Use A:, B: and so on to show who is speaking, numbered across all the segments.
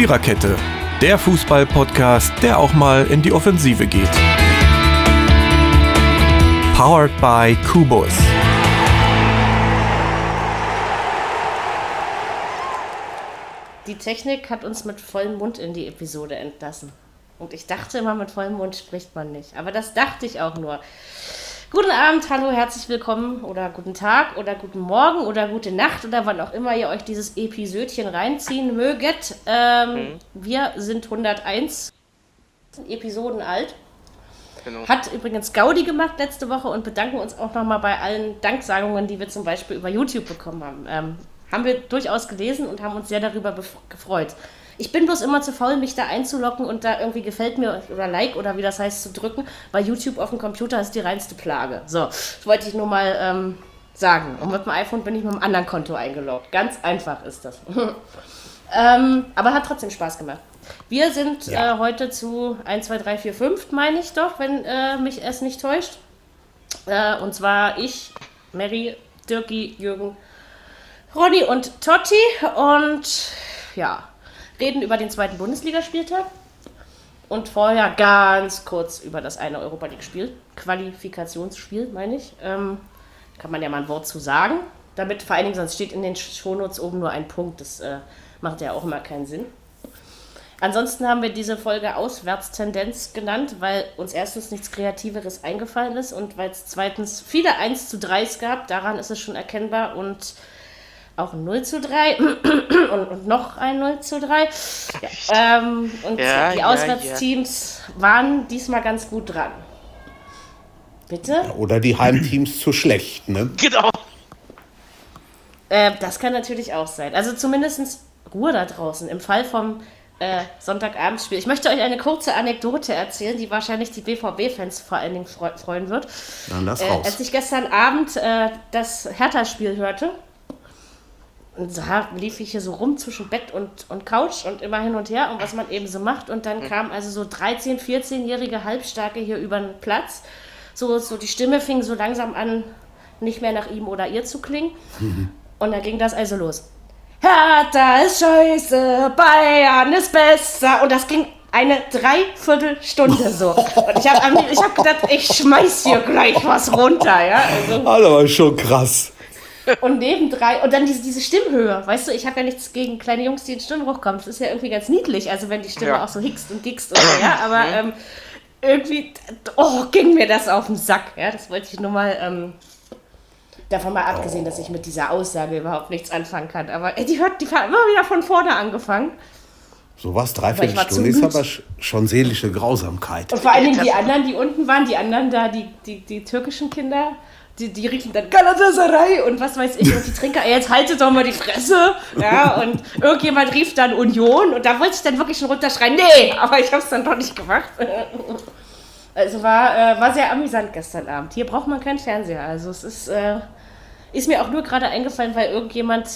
A: Viererkette, der Fußball-Podcast, der auch mal in die Offensive geht. Powered by Kubus.
B: Die Technik hat uns mit vollem Mund in die Episode entlassen. Und ich dachte immer, mit vollem Mund spricht man nicht. Aber das dachte ich auch nur. Guten Abend, hallo, herzlich willkommen oder guten Tag oder guten Morgen oder gute Nacht oder wann auch immer ihr euch dieses Episödchen reinziehen möget. Ähm, mhm. Wir sind 101 Episoden alt. Genau. Hat übrigens Gaudi gemacht letzte Woche und bedanken uns auch nochmal bei allen Danksagungen, die wir zum Beispiel über YouTube bekommen haben. Ähm, haben wir durchaus gelesen und haben uns sehr darüber gefreut. Ich bin bloß immer zu faul, mich da einzulocken und da irgendwie gefällt mir oder Like oder wie das heißt zu drücken, weil YouTube auf dem Computer ist die reinste Plage. So, das wollte ich nur mal ähm, sagen. Und mit dem iPhone bin ich mit einem anderen Konto eingeloggt. Ganz einfach ist das. ähm, aber hat trotzdem Spaß gemacht. Wir sind ja. äh, heute zu 1, 2, 3, 4, 5, meine ich doch, wenn äh, mich es nicht täuscht. Äh, und zwar ich, Mary, Dirki, Jürgen, Ronny und Totti. Und ja, reden über den zweiten Bundesligaspieltag und vorher ganz kurz über das eine Europa League-Spiel, Qualifikationsspiel, meine ich. Ähm, kann man ja mal ein Wort zu sagen. Damit vor allen Dingen, sonst steht in den Shownotes oben nur ein Punkt. Das äh, macht ja auch immer keinen Sinn. Ansonsten haben wir diese Folge Auswärtstendenz genannt, weil uns erstens nichts Kreativeres eingefallen ist und weil es zweitens viele 1 zu 3s gab. Daran ist es schon erkennbar und auch 0 zu 3 und, und, noch ein 0 zu 3. Ja, ähm, und ja, die Auswärtsteams ja, waren diesmal ganz gut dran. Bitte?
C: Oder die Heimteams zu schlecht, ne?
B: Genau. Äh, das kann natürlich auch sein. Also zumindest Ruhe da draußen. Im Fall vom äh, Sonntagabendspiel. Ich möchte euch eine kurze Anekdote erzählen, die wahrscheinlich die BVB-Fans vor allen Dingen freuen wird.
C: Dann lass äh, raus.
B: Als ich gestern Abend äh, das Hertha-Spiel hörte, und so lief ich hier so rum zwischen Bett und, und Couch und immer hin und her und was man eben so macht. Und dann kam also so 13-, 14-jährige Halbstarke hier über den Platz. So, so die Stimme fing so langsam an, nicht mehr nach ihm oder ihr zu klingen. Mhm. Und dann ging das also los. Hertha ist scheiße, Bayern ist besser. Und das ging eine Dreiviertelstunde so. Und ich habe ich hab gedacht, ich schmeiß hier gleich was runter. Ja?
C: Also, aber schon krass
B: und nebendrei, und dann diese, diese Stimmhöhe, weißt du, ich habe ja nichts gegen kleine Jungs, die in Stimmen hochkommen. Das ist ja irgendwie ganz niedlich, also wenn die Stimme ja. auch so hickst und gickst und so, ja, aber ähm, irgendwie, oh, ging mir das auf den Sack, ja, das wollte ich nur mal, ähm, davon mal abgesehen, dass ich mit dieser Aussage überhaupt nichts anfangen kann, aber ey, die hört, die hat immer wieder von vorne angefangen.
C: So was, dreiviertel Stunde ist aber schon seelische Grausamkeit.
B: Und vor allen Dingen die anderen, die unten waren, die anderen da, die, die, die türkischen Kinder, die, die riefen dann Galatasaray und was weiß ich. Und die Trinker, ey, jetzt haltet doch mal die Fresse. Ja, und irgendjemand rief dann Union und da wollte ich dann wirklich schon runterschreien. Nee, aber ich habe es dann doch nicht gemacht. Also war, äh, war sehr amüsant gestern Abend. Hier braucht man keinen Fernseher. Also es ist, äh, ist mir auch nur gerade eingefallen, weil irgendjemand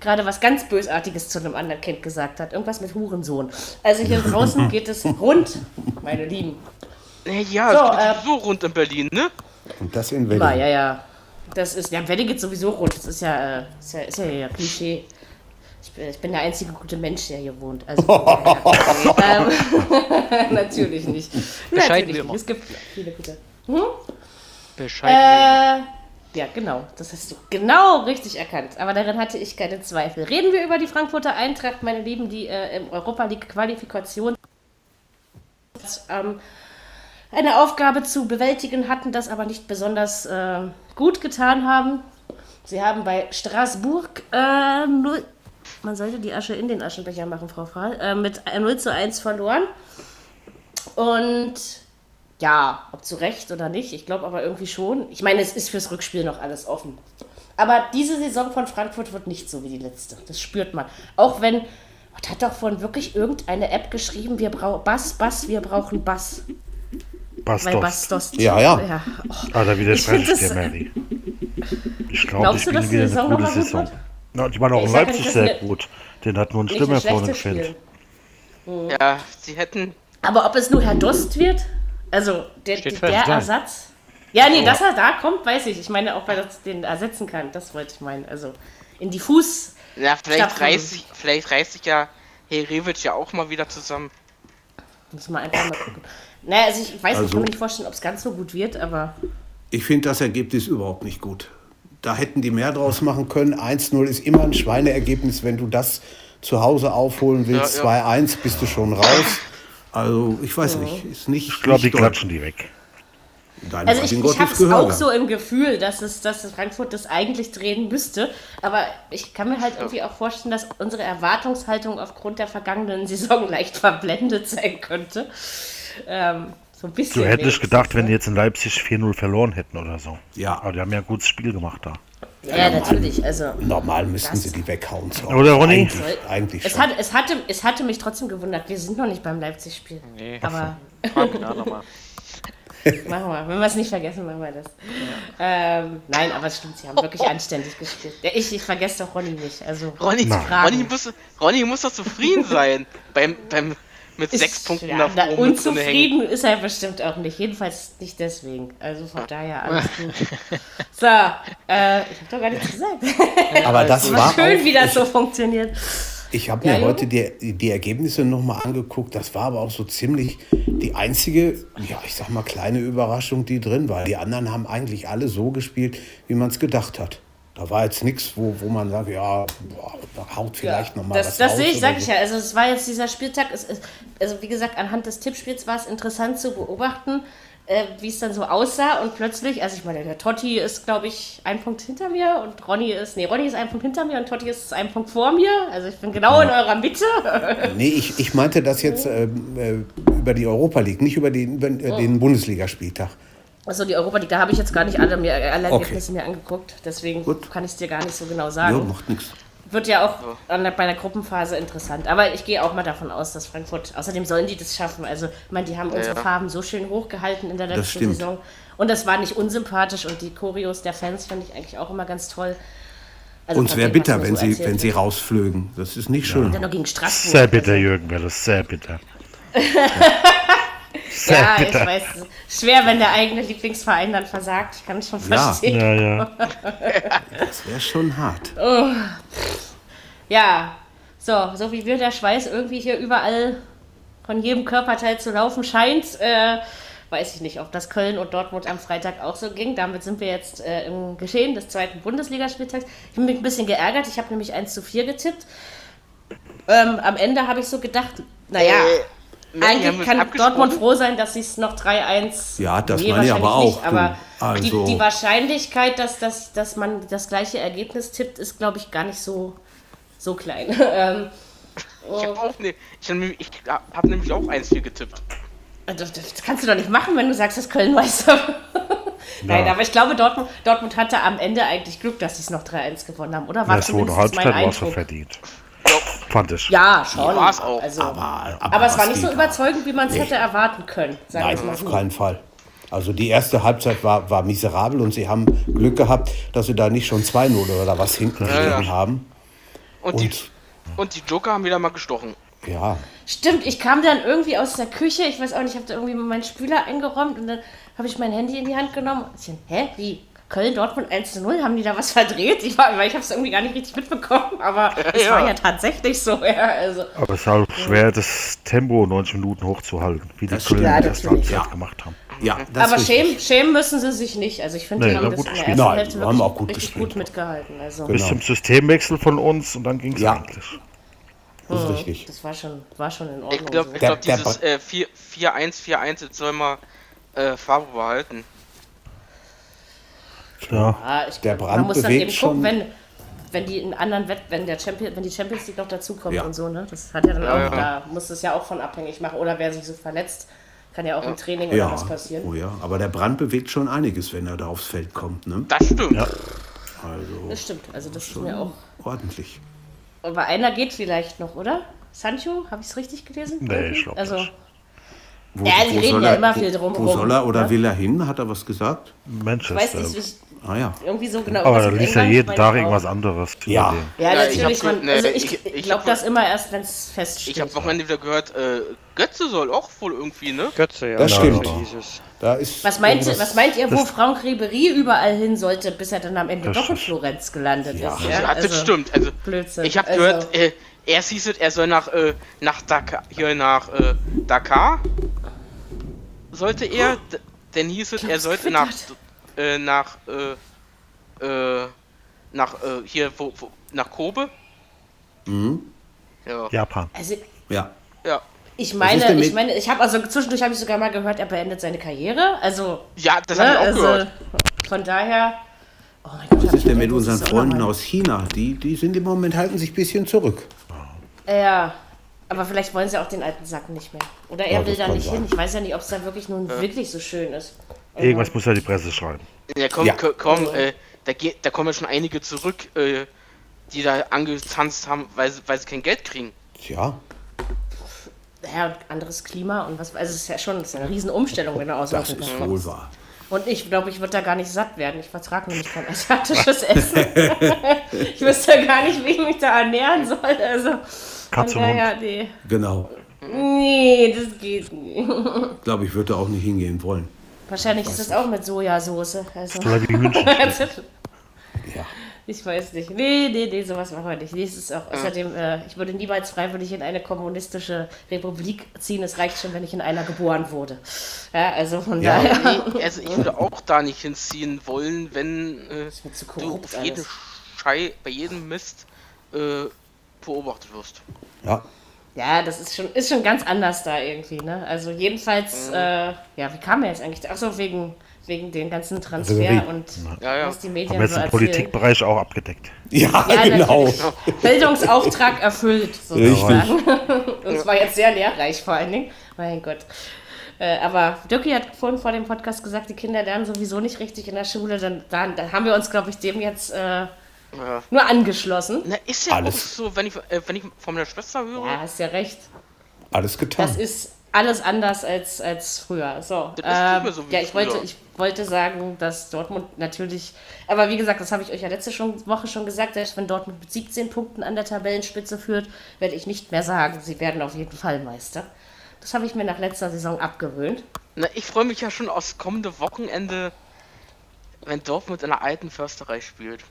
B: gerade was ganz Bösartiges zu einem anderen Kind gesagt hat. Irgendwas mit Hurensohn. Also hier draußen geht es rund, meine Lieben.
D: Ja, so, es geht äh, so rund in Berlin, ne?
C: Und das in Wedding.
B: Ja, ja. Das ist, ja, Wedding geht sowieso rund. Das ist ja, äh, ist ja, ist ja, ja Klischee. Ich bin, ich bin, der einzige gute Mensch, der hier wohnt. Also, ähm, natürlich nicht.
D: Bescheiden natürlich
B: nicht. Es gibt viele gute. Hm? Bescheiden. Äh, ja, genau. Das hast du genau richtig erkannt. Aber darin hatte ich keine Zweifel. Reden wir über die Frankfurter Eintracht, meine Lieben, die äh, im Europa League Qualifikation ähm, eine Aufgabe zu bewältigen hatten, das aber nicht besonders äh, gut getan haben. Sie haben bei Straßburg äh, 0, man sollte die Asche in den Aschenbecher machen, Frau Fahl, äh, mit 0 zu 1 verloren. Und ja, ob zu Recht oder nicht, ich glaube aber irgendwie schon. Ich meine, es ist fürs Rückspiel noch alles offen. Aber diese Saison von Frankfurt wird nicht so wie die letzte. Das spürt man. Auch wenn, hat doch von wirklich irgendeine App geschrieben, wir brauchen Bass, Bass, wir brauchen Bass.
C: Bastos. Weil
B: Bastos.
C: Ja, ja. ja.
E: Oh. Ah, da widerspreche ich dir, Mary. Ich glaube, ich bin wieder eine gute Saison. Na, die waren auch in Leipzig sehr gut. Den hat nur ein Stimme vorne gefällt.
D: Mhm. Ja, sie hätten.
B: Aber ob es nur Herr Dost wird? Also, der, der, Ersatz. Ja, nee, dass er da kommt, weiß ich. Ich meine auch, weil er den ersetzen kann. Das wollte ich meinen. Also, in die Fuß.
D: Ja, vielleicht reißt, sich, vielleicht reißt sich ja Revic ja auch mal wieder zusammen.
B: Muss man einfach mal gucken. Naja, also ich weiß, also, ich kann mir nicht vorstellen, ob es ganz so gut wird, aber.
C: Ich finde das Ergebnis überhaupt nicht gut. Da hätten die mehr draus machen können. 1-0 ist immer ein Schweineergebnis, wenn du das zu Hause aufholen willst. Ja, ja. 2-1 bist du schon raus. Also, ich weiß ja. nicht. Ist nicht
E: ich glaube, die klatschen die weg.
B: Dein also ich, ich habe es auch so im Gefühl, dass es, dass Frankfurt das eigentlich drehen müsste. Aber ich kann mir halt irgendwie auch vorstellen, dass unsere Erwartungshaltung aufgrund der vergangenen Saison leicht verblendet sein könnte. Ähm, so ein bisschen.
E: Du hättest gedacht, wenn die jetzt in Leipzig 4-0 verloren hätten oder so. Ja. Aber die haben ja ein gutes Spiel gemacht da.
B: Ja, ja natürlich. Also,
C: Normal müssten sie die weghauen.
E: So. Oder Ronny?
C: Eigentlich, eigentlich
B: es, hat, es, hatte, es hatte mich trotzdem gewundert. Wir sind noch nicht beim Leipzig-Spiel. Nee, aber. nochmal. machen wir. Wenn wir es nicht vergessen, machen wir das. Ja. Ähm, nein, aber es stimmt, sie haben wirklich anständig gespielt. Ich, ich vergesse doch Ronny nicht. Also,
D: Ronny, Ronny, muss, Ronny muss doch zufrieden sein beim, beim, mit ist, sechs Punkten
B: ja, nach oben. Unzufrieden ist er bestimmt auch nicht. Jedenfalls nicht deswegen. Also von daher alles gut. So, äh, ich habe doch gar nichts gesagt.
C: Aber das war
B: schön, wie das so funktioniert.
C: Ich habe mir ja, heute die, die Ergebnisse nochmal angeguckt. Das war aber auch so ziemlich die einzige, ja, ich sag mal, kleine Überraschung, die drin war. Die anderen haben eigentlich alle so gespielt, wie man es gedacht hat. Da war jetzt nichts, wo, wo man sagt, ja, boah, da haut vielleicht ja, nochmal
B: was Das sehe ich, sag so. ich ja. Also es war jetzt dieser Spieltag, es, es, also wie gesagt, anhand des Tippspiels war es interessant zu beobachten, äh, wie es dann so aussah und plötzlich, also ich meine, der Totti ist, glaube ich, ein Punkt hinter mir und Ronny ist, nee, Ronny ist ein Punkt hinter mir und Totti ist ein Punkt vor mir. Also ich bin genau ja. in eurer Mitte.
C: nee, ich, ich meinte das jetzt äh, äh, über die Europa League, nicht über den, über, äh, den Bundesligaspieltag.
B: Achso, die Europa League, da habe ich jetzt gar nicht alle, mir, alle Ergebnisse okay. mir angeguckt. Deswegen Gut. kann ich es dir gar nicht so genau sagen. Ja,
C: macht nichts.
B: Wird ja auch der, bei der Gruppenphase interessant. Aber ich gehe auch mal davon aus, dass Frankfurt, außerdem sollen die das schaffen. Also, ich meine, die haben unsere ja. Farben so schön hochgehalten in der letzten Saison. Und das war nicht unsympathisch und die Choreos der Fans finde ich eigentlich auch immer ganz toll.
C: Also Uns wäre bitter, wenn, so sie, wenn sie rausflögen. Das ist nicht schön.
B: Ja. Gegen Straßburg,
E: sehr bitter, also. Jürgen, wäre das sehr bitter.
B: ja, ich weiß. Schwer, wenn der eigene Lieblingsverein dann versagt. Ich kann es schon verstehen.
E: Ja, ja.
C: das wäre schon hart.
B: Oh. Ja, so, so wie wir der Schweiß irgendwie hier überall von jedem Körperteil zu laufen scheint, äh, weiß ich nicht, ob das Köln und Dortmund am Freitag auch so ging. Damit sind wir jetzt äh, im Geschehen des zweiten Bundesligaspieltags. Ich bin ein bisschen geärgert, ich habe nämlich 1 zu 4 getippt. Ähm, am Ende habe ich so gedacht, naja, äh, eigentlich kann Dortmund froh sein, dass sie es noch 3-1.
C: Ja, das nee, meine ich aber auch.
B: Nicht, aber also. die, die, Wahrscheinlichkeit, dass, dass, dass man das gleiche Ergebnis tippt, ist, glaube ich, gar nicht so so klein. ähm,
D: ich habe auch ne, ich habe ich hab nämlich auch 1-4 getippt.
B: Äh, das, das, kannst du doch nicht machen, wenn du sagst, dass Köln Meister Nein, aber ich glaube, Dortmund, Dortmund hatte am Ende eigentlich Glück, dass sie es noch 3-1 gewonnen haben, oder?
E: War ja, es wurde Halbzeit war so verdient. Ja. Fand ich.
B: Ja, schon.
D: Ja, es auch.
B: Also, aber, aber, aber es war nicht so überzeugend, wie man es nee. hätte erwarten können.
C: Nein, auf keinen Fall. Also die erste Halbzeit war, war miserabel und sie haben Glück gehabt, dass sie da nicht schon 2-0 oder was hinten ja, ja. haben.
D: Und, und, die, und die Joker haben wieder mal gestochen.
C: Ja.
B: Stimmt, ich kam dann irgendwie aus der Küche, ich weiß auch nicht, ich habe da irgendwie meinen Spüler eingeräumt und dann habe ich mein Handy in die Hand genommen. Und ich, hä, wie? Köln, Dortmund 1 zu 0, haben die da was verdreht? Ich, war, ich habe es irgendwie gar nicht richtig mitbekommen, aber es ja. war ja tatsächlich so. Ja, also.
E: Aber es ist halt schwer, das Tempo 90 Minuten hochzuhalten, wie die Köln ja, das ja. gemacht haben.
C: Ja,
B: aber schämen, schämen müssen sie sich nicht. Also ich finde, nee, die haben das in der ersten Nein, Hälfte
C: wirklich auch gut
B: richtig
C: gespielt.
B: gut mitgehalten. Also.
E: Bis zum Systemwechsel von uns und dann ging es
C: ja.
E: eigentlich.
C: Das ist richtig.
B: Das war schon, war schon in Ordnung.
D: Ich glaube, glaub, dieses äh, 4-1, 4-1, jetzt soll mal äh, Farbe behalten.
C: Ja, ja ich der Brand man muss dann eben gucken,
B: wenn, wenn die in anderen Wett wenn der Champion, wenn die Champions League noch dazukommt ja. und so, ne? Das hat ja dann ja, auch, da muss es ja auch von abhängig machen. Oder wer sich so verletzt, kann ja auch im Training ja. oder was passieren.
C: Oh ja, aber der Brand bewegt schon einiges, wenn er da aufs Feld kommt, ne?
D: Das stimmt. Ja.
C: Also,
B: das stimmt, also das ist mir auch.
C: Ordentlich.
B: Aber einer geht vielleicht noch, oder? Sancho, habe ich es richtig gelesen?
E: Nee, ich glaube
B: also,
E: nicht.
B: Wo, ja, die reden ja immer viel drum.
C: Wo soll er oder ne? will er hin? Hat er was gesagt?
E: Manchester.
B: Ich weiß nicht,
C: Ah ja.
B: Irgendwie so genau.
E: Aber da liest ja jeden Tag irgendwas anderes.
C: Ja.
B: Ja, natürlich. Man, also ich, ich, ich glaube das immer erst, wenn es feststeht.
D: Ich habe Wochenende wieder gehört, äh, Götze soll auch wohl irgendwie, ne?
F: Götze, ja.
C: Das stimmt.
F: Ja.
C: Da ist
B: was, meint, was meint ihr, wo Franck Ribéry überall hin sollte, bis er dann am Ende doch in Florenz gelandet
C: Ja.
B: ist?
D: Ja, das
B: Also,
D: stimmt. Also,
B: Blödsinn.
D: ich habe
B: Also-
D: gehört, äh, erst hieß es, er soll nach, äh, nach Dakar, hier nach äh, Dakar, sollte er, d- dann hieß es, er sollte nach, äh, nach, äh, äh, nach, äh, hier, wo, wo, nach Kobe.
C: Mhm.
D: Ja.
E: Japan.
B: Also,
C: Ja.
D: Ja.
B: ich meine, ich meine, ich habe also zwischendurch habe ich sogar mal gehört, er beendet seine Karriere. Also,
D: Ja, das
B: ne,
D: habe ich auch
B: also
D: gehört.
B: von daher. Oh mein Gott,
C: Was ist denn mit unseren Freunden aus China? Die, die sind im Moment, halten sich ein bisschen zurück.
B: Ja, aber vielleicht wollen sie auch den alten Sack nicht mehr. Oder er
C: Ja,
B: will da nicht
C: sein.
B: hin. Ich weiß ja nicht, ob es da wirklich nun wirklich so schön ist.
E: Irgendwas muss ja die Presse schreiben.
D: Ja, komm,
C: Ja.
D: ko- komm, äh, da, geht, da kommen ja schon einige zurück, äh, die da angezanzt haben, weil sie, weil sie kein Geld kriegen.
C: Tja,
B: Ja, und anderes Klima und was. Also, es ist ja schon es ist ja eine Riesenumstellung, wenn du aus
C: das ist
B: kommst.
C: wohl wahr.
B: Und ich glaube, ich würde da gar nicht satt werden. Ich vertrage nämlich kein asiatisches Essen. ich wüsste gar nicht, wie ich mich da ernähren soll. Also,
E: Katze Hund.
B: daher, nee.
C: Genau.
B: Nee, das geht nicht.
C: Ich glaube, ich würde da auch nicht hingehen wollen.
B: Wahrscheinlich ist das auch mit Sojasauce. Also.
E: Oder wie Hühnchen.
C: Ja.
B: Ich weiß nicht. Nee, nee, nee, sowas machen wir nicht. Nee, es ist auch außerdem, äh, ich würde niemals freiwillig in eine kommunistische Republik ziehen. Es reicht schon, wenn ich in einer geboren wurde. Ja, also von
C: Ja.
B: daher.
D: Nee, also ich würde auch da nicht hinziehen wollen, wenn äh, du auf jeden. Schei, bei jedem Mist äh, beobachtet wirst.
C: Ja.
B: Ja, das ist schon, ist schon ganz anders da irgendwie, ne? Also jedenfalls, äh, ja, wie kam er jetzt eigentlich? Achso, wegen, wegen den ganzen Transfer
C: Ribéry.
B: und
D: Ja, ja.
B: was die
E: Haben
B: Medien
E: wir jetzt
B: so
E: im
B: erzählen.
E: Politikbereich auch abgedeckt.
C: Ja,
B: Ja,
C: genau.
B: natürlich. Bildungsauftrag erfüllt, sozusagen. Und es war jetzt sehr lehrreich vor allen Dingen. Mein Gott. Äh, aber Dirki hat vorhin vor dem Podcast gesagt, die Kinder lernen sowieso nicht richtig in der Schule. Dann, dann, dann haben wir uns, glaube ich, dem jetzt äh,
D: Ja.
B: nur angeschlossen.
D: Na, ist ja
C: Alles.
D: auch so, wenn ich, äh, wenn ich von meiner Schwester höre.
B: Ja, hast ja recht.
C: Alles getan.
B: Das ist alles anders als, als früher. So, ähm,
D: so wie
B: ja, ich wollte,
D: früher.
B: ich wollte sagen, dass Dortmund natürlich, aber wie gesagt, das habe ich euch ja letzte schon, Woche schon gesagt, selbst wenn Dortmund mit 17 Punkten an der Tabellenspitze führt, werde ich nicht mehr sagen, sie werden auf jeden Fall Meister. Das habe ich mir nach letzter Saison abgewöhnt.
D: Na, ich freue mich ja schon aufs kommende Wochenende, wenn Dortmund in der alten Försterei spielt.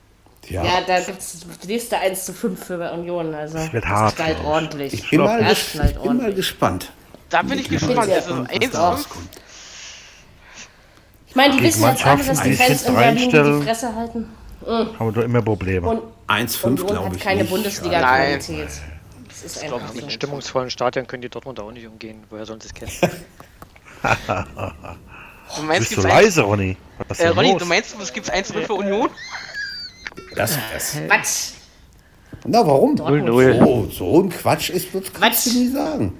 C: Ja.
B: Ja, da gibt es das nächste 1 zu 5 für Union. Also das
E: wird hart,
B: knallt
E: glaub ich.
B: ordentlich.
C: Ich bin, mal,
B: Das
C: ges
B: knallt
C: ich bin mal gespannt.
D: Da bin ich
C: bin
D: gespannt. Also
C: gespannt, was
D: 1
C: da
D: 5
C: rauskommt.
B: Ich meine, die wissen jetzt alle, dass die Fans in Berlin die Fresse halten.
E: Haben wir doch immer Probleme.
B: Und
C: 1-5
B: Union
C: glaube
B: hat
C: ich
B: keine. Bundesliga-Qualität. Das ist
D: ich
B: so.
F: Mit stimmungsvollen Stadien können die Dortmund auch nicht umgehen. Woher sollen sie es kennen?
D: Du meinst,
E: Bist du
D: gibt's eins-
E: leise, Ronny? Was ist
D: Äh, Ronny,
E: los?
D: du meinst, es gibt 1 für Union?
C: Das, das.
B: Quatsch.
C: Na, warum?
F: 0-0.
C: Oh, so ein Quatsch ist, das kannst du
B: Quatsch.
C: nie sagen.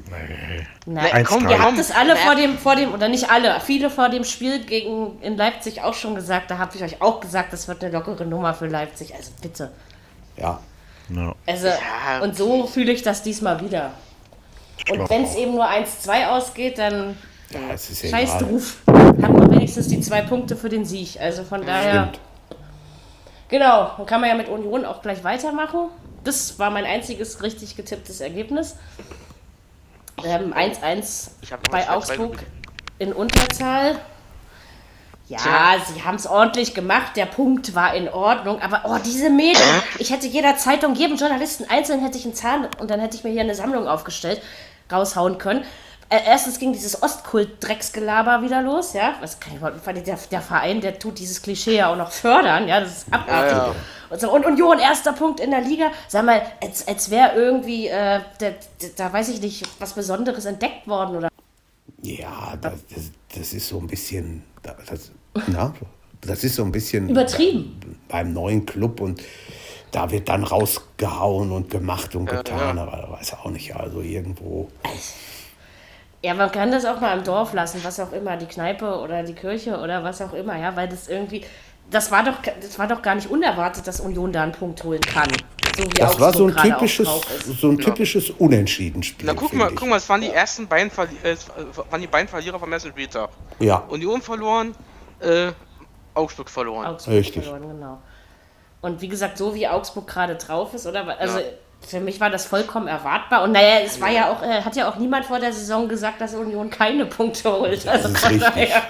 B: Nein,
E: Eins,
B: komm, ihr habt es alle
D: Na.
B: vor dem, vor dem, oder nicht alle, viele vor dem Spiel gegen in Leipzig auch schon gesagt. Da habe ich euch auch gesagt, das wird eine lockere Nummer für Leipzig. Also bitte.
C: Ja.
E: Ja,
B: Also,
D: Ja,
B: und so fühle ich das diesmal wieder. Und wenn es eben nur 1-2 ausgeht, dann
C: Ja, ist
B: scheiß
C: egal.
B: drauf. Hat man wenigstens die zwei Punkte für den Sieg. Also von daher.
C: Stimmt.
B: Genau, dann kann man ja mit Union auch gleich weitermachen. Das war mein einziges richtig getipptes Ergebnis. Ähm, 1-1
D: Ich hab noch
B: bei Augsburg in Unterzahl. Ja,
D: Tja.
B: sie haben es ordentlich gemacht. Der Punkt war in Ordnung. Aber oh, diese Medien. Ich hätte jeder Zeitung, jedem Journalisten einzeln hätte ich einen Zahn und dann hätte ich mir hier eine Sammlung aufgestellt, raushauen können. Äh, erstens ging dieses Ostkult-Drecksgelaber wieder los, ja. Was kann ich überhaupt- der, der Verein, der tut dieses Klischee ja auch noch fördern, ja. Das ist abartig.
D: Ja, ja.
B: Und, so, und Union, erster Punkt in der Liga. Sag mal, als, als wäre irgendwie, äh, da, da weiß ich nicht, was Besonderes entdeckt worden oder
C: Ja, das, das, das ist so ein bisschen. Das, na, das ist so ein bisschen.
B: übertrieben.
C: Beim neuen Club und da wird dann rausgehauen und gemacht und getan, aber da weiß auch nicht, also irgendwo.
B: Ja, man kann das auch mal im Dorf lassen, was auch immer, die Kneipe oder die Kirche oder was auch immer, ja, weil das irgendwie, das war doch, das war doch gar nicht unerwartet, dass Union da einen Punkt holen kann. So wie
C: Das war so ein typisches, so ein typisches Unentschieden-Spiel.
D: Na guck mal,
C: ich.
D: guck mal, es waren die ersten beiden, Verli äh, es waren die beiden Verlierer vom ersten Spieltag.
C: Ja,
D: Union verloren, äh, Augsburg verloren.
B: Augsburg Richtig. verloren, genau. Und wie gesagt, so wie Augsburg gerade drauf ist, oder? Also ja. Für mich war das vollkommen erwartbar. Und naja, es war ja auch, äh, hat ja auch niemand vor der Saison gesagt, dass Union keine Punkte holt. Also von daher.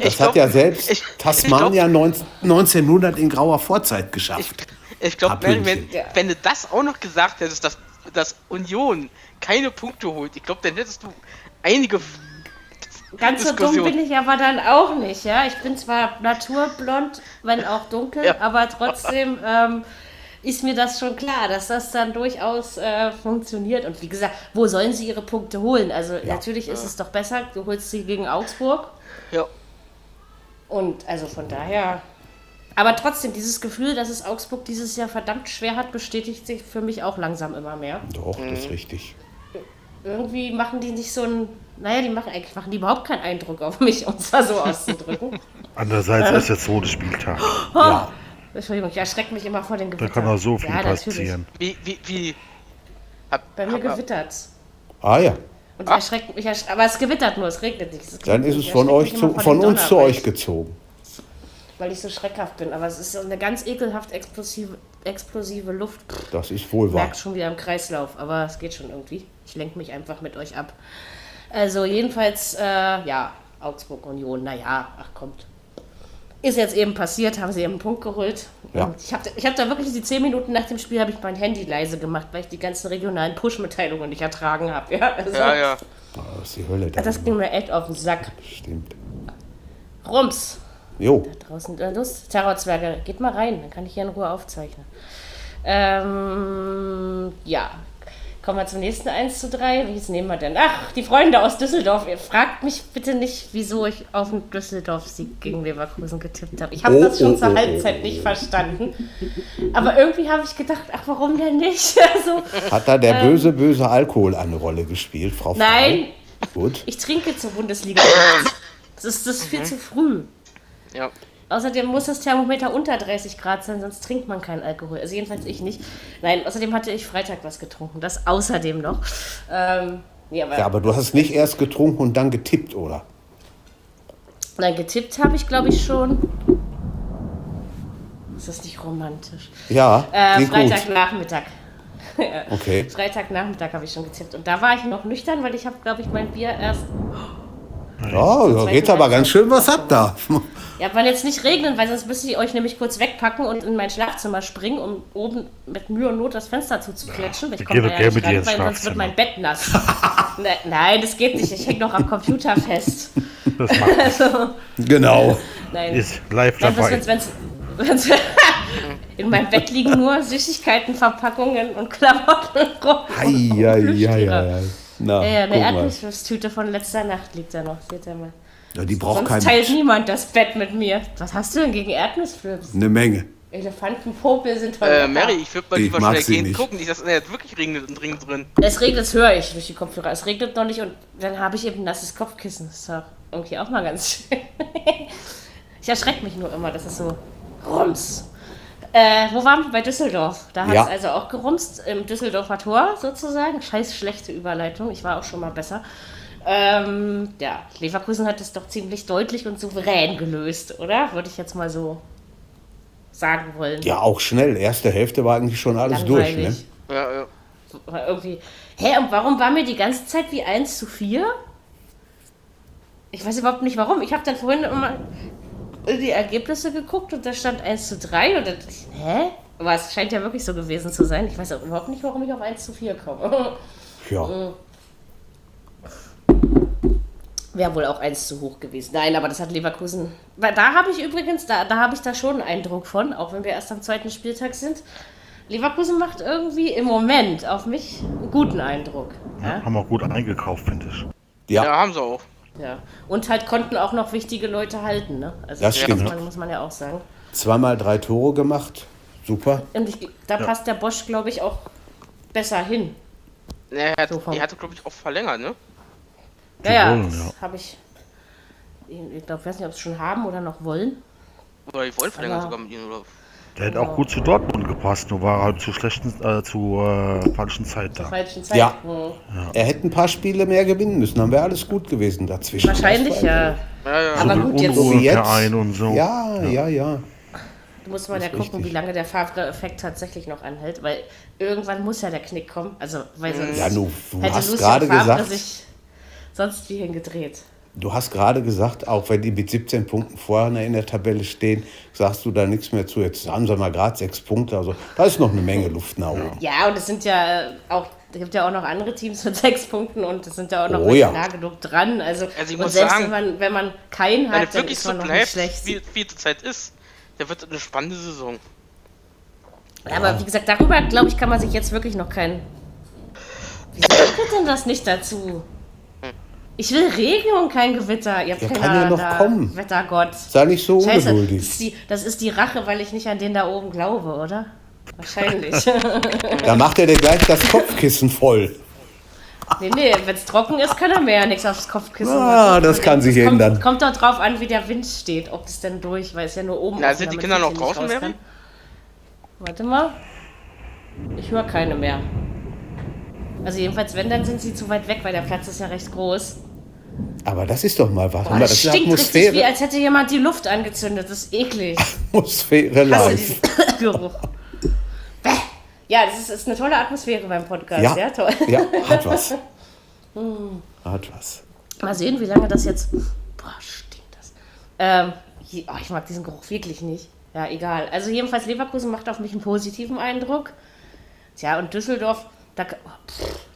C: Das glaub, hat ja selbst ich, Tasmania ich glaub, 1900 in grauer Vorzeit geschafft.
D: Ich, ich glaube, wenn, wenn, wenn, du das auch noch gesagt hättest, dass, dass Union keine Punkte holt, ich glaube, dann hättest du einige
B: Ganz so dumm bin ich aber dann auch nicht, ja. Ich bin zwar naturblond, wenn auch dunkel, ja. aber trotzdem ähm, ist mir das schon klar, dass das dann durchaus äh, funktioniert. Und wie gesagt, wo sollen sie ihre Punkte holen? Also ja. natürlich ist es doch besser, du holst sie gegen Augsburg.
D: Ja.
B: Und also von daher. Aber trotzdem, dieses Gefühl, dass es Augsburg dieses Jahr verdammt schwer hat, bestätigt sich für mich auch langsam immer mehr.
C: Doch, das ist mhm. richtig
B: irgendwie machen die nicht so ein. Naja, die machen eigentlich machen die überhaupt keinen Eindruck auf mich, um es mal so auszudrücken.
E: Andererseits ähm. ist der Spieltag.
B: Oh, ja. Entschuldigung, ich erschrecke mich immer vor den
E: Gewittern. Da kann auch so viel ja, passieren.
D: Wie, wie, wie?
B: Hab, Bei mir gewittert
C: Ah ja.
B: Und ich erschrecke mich, erschreckt, aber es gewittert nur, es regnet nicht.
C: Dann ist es von, euch zu, von uns zu euch gezogen.
B: Weil ich so schreckhaft bin, aber es ist so eine ganz ekelhaft explosive, explosive Luft.
C: Das ist wohl wahr. Ich
B: merke schon wieder im Kreislauf, aber es geht schon irgendwie. Ich lenke mich einfach mit euch ab. Also jedenfalls, äh, ja, Augsburg Union, naja, ach kommt. Ist jetzt eben passiert, haben sie eben einen Punkt geholt. Ja. ich habe ich hab da wirklich die zehn Minuten nach dem Spiel habe ich mein Handy leise gemacht, weil ich die ganzen regionalen Push-Mitteilungen nicht ertragen habe. Ja,
D: also, ja, ja.
C: Oh, das ist die Hölle.
B: Da das ging mir echt auf den Sack.
C: Stimmt.
B: Rums.
C: Jo.
B: Da draußen, äh, los, Terrorzwerge, geht mal rein, dann kann ich hier in Ruhe aufzeichnen. Ähm, ja, Kommen wir zum nächsten 1 zu 3. Welches nehmen wir denn? Ach, die Freunde aus Düsseldorf. Ihr fragt mich bitte nicht, wieso ich auf den Düsseldorf-Sieg gegen Leverkusen getippt habe. Ich habe oh, das schon oh, zur oh, Halbzeit nicht verstanden. Aber irgendwie habe ich gedacht, ach, warum denn nicht?
C: Also, Hat da der ähm, böse, böse Alkohol eine Rolle gespielt, Frau Frey?
B: Nein. Gut. Ich trinke zur Bundesliga. Das ist, das ist viel mhm. zu früh.
D: Ja.
B: Außerdem muss das Thermometer unter 30 Grad sein, sonst trinkt man keinen Alkohol. Also jedenfalls ich nicht. Nein, außerdem hatte ich Freitag was getrunken. Das außerdem noch. Ähm,
C: ja, aber, ja, aber du hast nicht erst getrunken und dann getippt, oder?
B: Nein, getippt habe ich, glaube ich, schon. Ist das nicht romantisch?
C: Ja.
B: Äh, Freitagnachmittag.
C: okay.
B: Freitagnachmittag habe ich schon getippt. Und da war ich noch nüchtern, weil ich habe, glaube ich, mein Bier erst
C: ja, da geht aber ganz schön was ab da.
B: Ja, weil jetzt nicht regnen, weil sonst müsste ich euch nämlich kurz wegpacken und in mein Schlafzimmer springen, um oben mit Mühe und Not das Fenster zuzuklatschen. Ja, ich komme ja nicht rein, weil sonst wird mein Bett nass. ne, nein, das geht nicht. Ich hänge noch am Computer fest.
C: Das also, genau.
E: Nein. Ist live dabei. Wenn's, wenn's, wenn's,
B: in meinem Bett liegen nur Süßigkeitenverpackungen und Klamotten
C: rum. Ei, ei, ei, ei, ei.
B: Na, ja, eine Erdnussflusstüte von letzter Nacht liegt da noch. Seht ihr mal.
C: Ja, die braucht
B: Sonst
C: kein
B: teilt niemand das Bett mit mir. Was hast du denn gegen Erdnussflips?
C: Eine Menge.
B: Elefantenpopel sind
D: toll. Äh, Mary, ich würde mal lieber schnell gehen nicht. gucken, nicht, dass es jetzt wirklich regnet und dringend drin.
B: Es regnet, das höre ich durch die Kopfhörer. Es regnet noch nicht und dann habe ich eben ein nasses Kopfkissen. Das ist doch irgendwie auch mal ganz schön. ich erschrecke mich nur immer, das ist so rums. Äh, wo waren wir? Bei Düsseldorf. Da hat es also auch gerumst, im Düsseldorfer Tor sozusagen. Scheiß schlechte Überleitung, ich war auch schon mal besser. Ähm, ja, Leverkusen hat es doch ziemlich deutlich und souverän gelöst, oder? Würde ich jetzt mal so sagen wollen.
C: Ja, auch schnell. Erste Hälfte war eigentlich schon alles Langweilig. durch,
D: ne? Ja, ja.
B: War irgendwie. Hä, und warum war mir die ganze Zeit wie 1 zu 4? Ich weiß überhaupt nicht warum. Ich habe dann vorhin immer die Ergebnisse geguckt und da stand 1 zu 3 und dann, hä? Aber es scheint ja wirklich so gewesen zu sein. Ich weiß auch überhaupt nicht, warum ich auf 1 zu 4 komme.
C: Ja. Hm.
B: Wäre wohl auch 1 zu hoch gewesen. Nein, aber das hat Leverkusen. Weil da habe ich übrigens, da, da habe ich da schon einen Eindruck von, auch wenn wir erst am zweiten Spieltag sind. Leverkusen macht irgendwie im Moment auf mich einen guten Eindruck.
E: Ja, ja? Haben auch gut eingekauft, finde ich.
D: Ja. ja, haben sie auch.
B: Ja. Und halt konnten auch noch wichtige Leute halten, ne?
C: Also das stimmt.
B: Muss man, muss man ja auch sagen.
C: Zweimal drei Tore gemacht. Super.
B: Und ich, da ja. passt der Bosch, glaube ich, auch besser hin.
D: Er hat, so er hatte, glaube ich, auch verlängert, ne?
B: Ja, ja, das ja. habe ich. Ich glaube, ich weiß nicht, ob sie es schon haben oder noch wollen.
D: Oder die wollen verlängern sogar mit ihnen, oder?
E: Der hätte auch gut zu Dortmund gepasst, nur war er halt zu schlechten, äh, zu äh, falschen Zeit da.
B: Falschen Zeit.
C: Ja. ja. Er hätte ein paar Spiele mehr gewinnen müssen, dann wäre alles gut gewesen dazwischen.
B: Wahrscheinlich, ja.
E: Ja, ja. Aber gut, jetzt, jetzt
C: und so. Ja, ja, ja.
B: Du musst mal ja gucken, richtig. wie lange der Favre-Effekt tatsächlich noch anhält, weil irgendwann muss ja der Knick kommen. Also, weil sonst
C: ja, du, du hätte hast gerade gesagt, sich
B: sonst wie hingedreht.
C: Du hast gerade gesagt, auch wenn die mit 17 Punkten vorne in der Tabelle stehen, sagst du da nichts mehr zu. Jetzt haben sie mal gerade sechs Punkte. Also da ist noch eine Menge Luft nach oben.
B: Ja, und es sind ja auch, es gibt ja auch noch andere Teams mit sechs Punkten und es sind ja auch noch oh, ja. nah genug dran. Also,
D: also ich muss
B: selbst
D: sagen,
B: wenn man, wenn man keinen hat, dann ist man so noch bleibt, nicht schlecht.
D: Wie, wie die Zeit ist, der wird eine spannende Saison.
B: Ja. Aber wie gesagt, darüber, glaube ich, kann man sich jetzt wirklich noch keinen. Wieso kommt denn das nicht dazu? Ich will Regen und kein Gewitter. Ihr
C: ja, kann ja noch da, kommen.
B: Wettergott.
C: Sei nicht so Scheiße, ungeduldig.
B: Das ist, die, das ist die Rache, weil ich nicht an den da oben glaube, oder? Wahrscheinlich.
C: da macht er dir gleich das Kopfkissen voll.
B: Nee, nee, wenn es trocken ist, kann er mir ja nichts aufs Kopfkissen ah,
C: machen. Das kann sich ändern.
B: Kommt, kommt doch drauf an, wie der Wind steht, ob es denn durch, weil es ja nur oben
D: ist. Na, sind die Kinder noch draußen, Mary?
B: Warte mal. Ich höre keine mehr. Also jedenfalls, wenn, dann sind sie zu weit weg, weil der Platz ist ja recht groß.
C: Aber das ist doch mal was.
B: Boah, das, das stinkt Atmosphäre. richtig, wie als hätte jemand die Luft angezündet. Das ist eklig.
C: Atmosphäre live.
B: Geruch. ja, das ist, ist, eine tolle Atmosphäre beim Podcast. Ja, ja toll.
C: Ja, hat was. hm. Hat was.
B: Mal sehen, wie lange das jetzt... Boah, stinkt das. Ähm, oh, ich mag diesen Geruch wirklich nicht. Ja, egal. Also jedenfalls Leverkusen macht auf mich einen positiven Eindruck. Tja, und Düsseldorf da,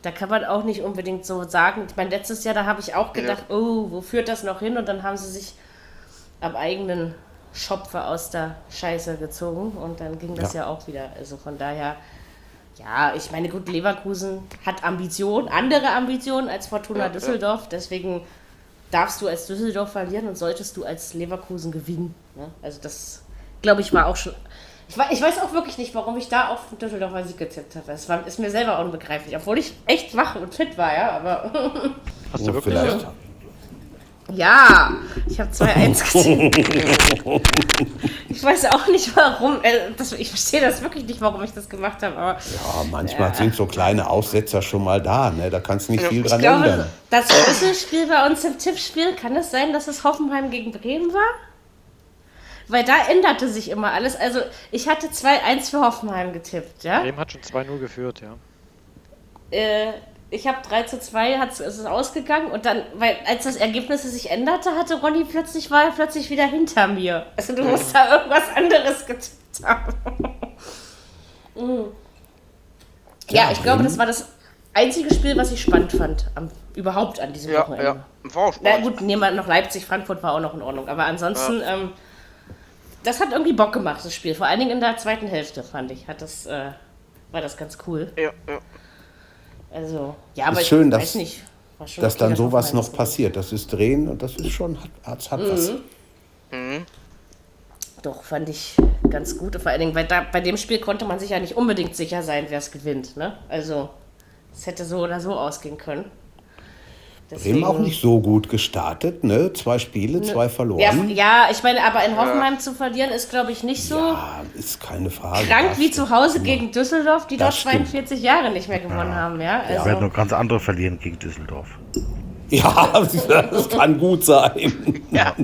B: da kann man auch nicht unbedingt so sagen. Ich meine, letztes Jahr, da habe ich auch gedacht, ja. oh, wo führt das noch hin? Und dann haben sie sich am eigenen Schopfe aus der Scheiße gezogen und dann ging das ja, ja auch wieder. Also von daher, ja, ich meine, gut, Leverkusen hat Ambitionen, andere Ambitionen als Fortuna ja, Düsseldorf, deswegen darfst du als Düsseldorf verlieren und solltest du als Leverkusen gewinnen. Ne? Also das, glaube ich, war auch schon ich weiß auch wirklich nicht, warum ich da auf Düsseldorfer Sieg getippt habe. Es war, ist mir selber unbegreiflich, obwohl ich echt wach und fit war, ja, aber.
E: Hast du wirklich? Vielleicht.
B: Ja, ich habe 2-1 getippt. ich weiß auch nicht warum. Äh, das, ich verstehe das wirklich nicht, warum ich das gemacht habe. Aber,
C: ja, manchmal äh, sind so kleine Aussetzer schon mal da. Ne? Da kannst du nicht viel dran glaube, ändern.
B: Das Schlüsselspiel bei uns im Tippspiel, kann es sein, dass es Hoffenheim gegen Bremen war? Weil da änderte sich immer alles. Also ich hatte 2-1 für Hoffenheim getippt, ja?
F: Bremen hat schon 2-0 geführt, ja.
B: Äh, ich habe 3 zu 2, hat, ist es ausgegangen und dann, weil als das Ergebnis sich änderte, hatte Ronny plötzlich, war er plötzlich wieder hinter mir. Also du musst da irgendwas anderes getippt haben. mhm. ja, ja, ich glaube, das war das einzige Spiel, was ich spannend fand. Am, überhaupt an diesem ja, Wochenende. Ja, war auch spannend. Na gut, nehmen wir noch Leipzig, Frankfurt war auch noch in Ordnung. Aber ansonsten, ja. ähm, das hat irgendwie Bock gemacht, das Spiel. Vor allen Dingen in der zweiten Hälfte, fand ich. Hat das, äh, war das ganz cool.
D: Ja, ja.
B: Also, ja, aber
C: ist schön, ich dass, weiß nicht. dass okay, dann sowas noch passiert. Das ist Drehen und das ist schon, hat, hat mhm. was. Mhm.
B: Doch, fand ich ganz gut. Vor allen Dingen, weil da, bei dem Spiel konnte man sich ja nicht unbedingt sicher sein, wer es gewinnt. Ne? Also, es hätte so oder so ausgehen können.
C: Deswegen, Bremen auch nicht so gut gestartet, ne? Zwei Spiele, ne, zwei verloren.
B: Ja, ja, ich meine, aber in Hoffenheim ja. zu verlieren ist, glaube ich, nicht so.
C: Ja, ist keine Frage.
B: Krank wie zu Hause immer. gegen Düsseldorf, die dort 42 stimmt. Jahre nicht mehr gewonnen ja. haben, ja.
E: Also. Ja, werden noch ganz andere verlieren gegen Düsseldorf.
C: Ja, das kann gut sein.
B: Ja.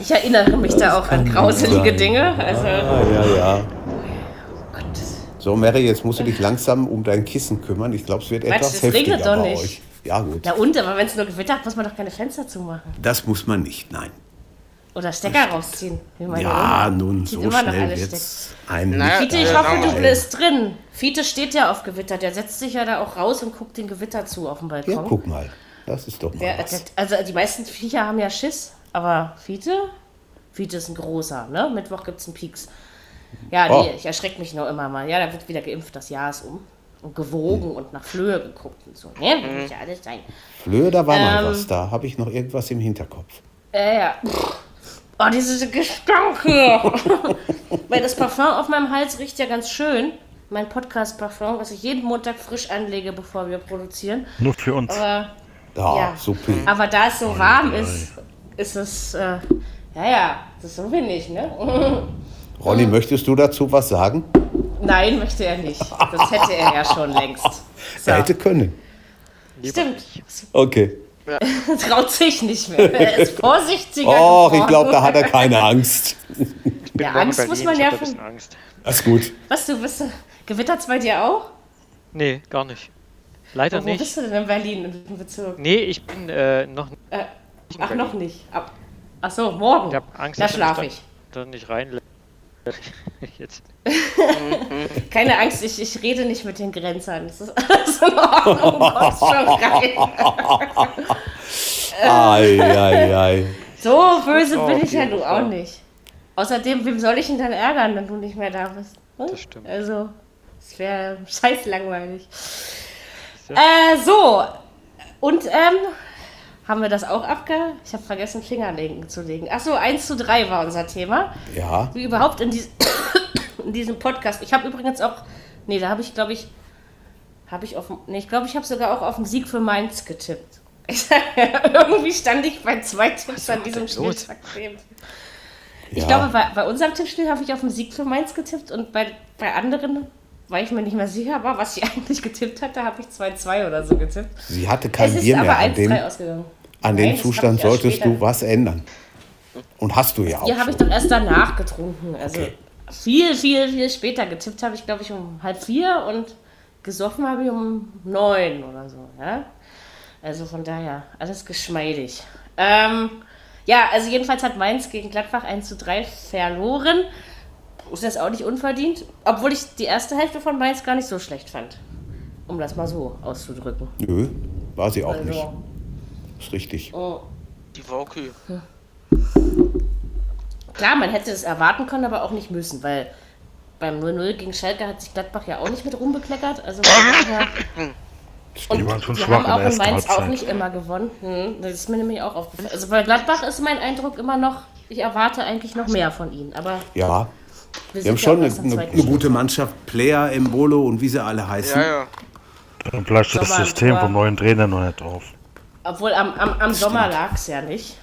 B: Ich erinnere mich da auch an grauselige sein. Dinge. Also.
C: Ja, ja, ja. So, Mary, jetzt musst du dich langsam um dein Kissen kümmern. Ich glaube, es wird Quatsch, etwas heftiger bei nicht. euch. Ja, gut.
B: Na und, aber wenn es nur gewittert hat, muss man doch keine Fenster zumachen.
C: Das muss man nicht, nein.
B: Oder Stecker rausziehen.
C: ja, nun, so schnell wird's ein...
B: Naja, Fiete, ich hoffe, du bist drin. Fiete steht ja auf Gewitter. Der setzt sich ja da auch raus und guckt den Gewitter zu auf dem Balkon.
C: Ja, guck mal. Das ist doch mal der,
B: der, Also die meisten Viecher haben ja Schiss, aber Fiete? Fiete ist ein großer, ne? Mittwoch gibt es einen Pieks. Ja, oh. nee, ich erschrecke mich nur immer mal. Ja, da wird wieder geimpft, das Jahr ist um gewogen und nach Flöhe geguckt und so. Ne, will nicht alles sein.
C: Flöhe, da war ähm, mal was, da habe ich noch irgendwas im Hinterkopf.
B: Äh, ja. Oh, diese Gestank hier. Weil das Parfum auf meinem Hals riecht ja ganz schön. Mein Podcast-Parfum, was ich jeden Montag frisch anlege, bevor wir produzieren.
E: Nur für uns.
B: Aber,
C: ja, ja. super.
B: Aber da es so warm ist, ist es, äh, ja, ja, das ist so wenig, ne?
C: Ronny, möchtest du dazu was sagen?
B: Nein, möchte er nicht. Das hätte er ja schon längst.
C: So. Er hätte können.
B: Stimmt.
C: Okay.
B: Ja. Traut sich nicht mehr. Er ist vorsichtiger.
C: Och, ich glaube, da hat er keine Angst.
B: Ja, Angst muss man ja. Von...
C: Angst. Das ist gut.
B: Was, du bist. Gewittert es bei dir auch?
F: Nee, gar nicht. Leider
B: wo,
F: nicht.
B: Wo bist du denn in Berlin im
F: Bezirk? Nee, ich bin äh, noch.
B: Äh, ach, noch nicht. Ab, ach so, morgen. Ich hab Angst, da schlafe ich.
F: Da, da nicht rein.
B: Jetzt. Keine Angst, ich, ich rede nicht mit den Grenzern. Das ist alles in Ordnung. Kommst schon rein.
C: ei, ei, ei.
B: So böse bin ich ja du auch nicht. Außerdem, wem soll ich ihn dann ärgern, wenn du nicht mehr da bist?
F: Hm? Das stimmt.
B: Also, es wäre scheiß langweilig. Äh, so. Und, ähm, haben wir das auch abge... Ich habe vergessen, Fingerlegen zu legen. Achso, 1 zu 3 war unser Thema.
C: Ja.
B: Wie überhaupt in, dies in diesem Podcast. Ich habe übrigens auch... Nee, da habe ich, glaube ich... Habe ich auf... Nee, ich glaube, ich habe sogar auch auf den Sieg für Mainz getippt. Irgendwie stand ich bei zwei Tipps an diesem Spieltag. Ich ja. glaube, bei, bei unserem Tippspiel habe ich auf den Sieg für Mainz getippt und bei, bei anderen weil ich mir nicht mehr sicher war, was sie eigentlich getippt hatte, habe ich 2-2 oder so getippt.
C: Sie hatte kein Bier mehr. An dem, an dem Zustand solltest du was ändern. Und hast du ja auch.
B: Hier habe ich doch erst danach getrunken. Also okay. viel, viel, viel später getippt habe ich, glaube ich, um halb vier und gesoffen habe ich um neun oder so. Ja? Also von daher, alles geschmeidig. Ähm, ja, also jedenfalls hat Mainz gegen Gladbach 1 zu 3 verloren ist das auch nicht unverdient, obwohl ich die erste Hälfte von Mainz gar nicht so schlecht fand. Um das mal so auszudrücken.
C: Nö, war sie auch also, nicht. Ist richtig. Oh.
D: Die war okay.
B: Klar, man hätte es erwarten können, aber auch nicht müssen, weil beim 0-0 gegen Schalke hat sich Gladbach ja auch nicht mit rumbekleckert. Also und die waren schon schwach haben auch in Mainz auch nicht immer gewonnen. Hm, das ist mir nämlich auch aufgefallen. Also bei Gladbach ist mein Eindruck immer noch, ich erwarte eigentlich noch mehr von ihnen. Aber
C: ja, wir, wir haben schon eine, eine, eine, gute Mannschaft, Player, Embolo und wie sie alle heißen. Ja, ja.
E: Und vielleicht ist das System vom neuen Trainer noch nicht drauf.
B: Obwohl am, am, am Sommer lag es ja nicht.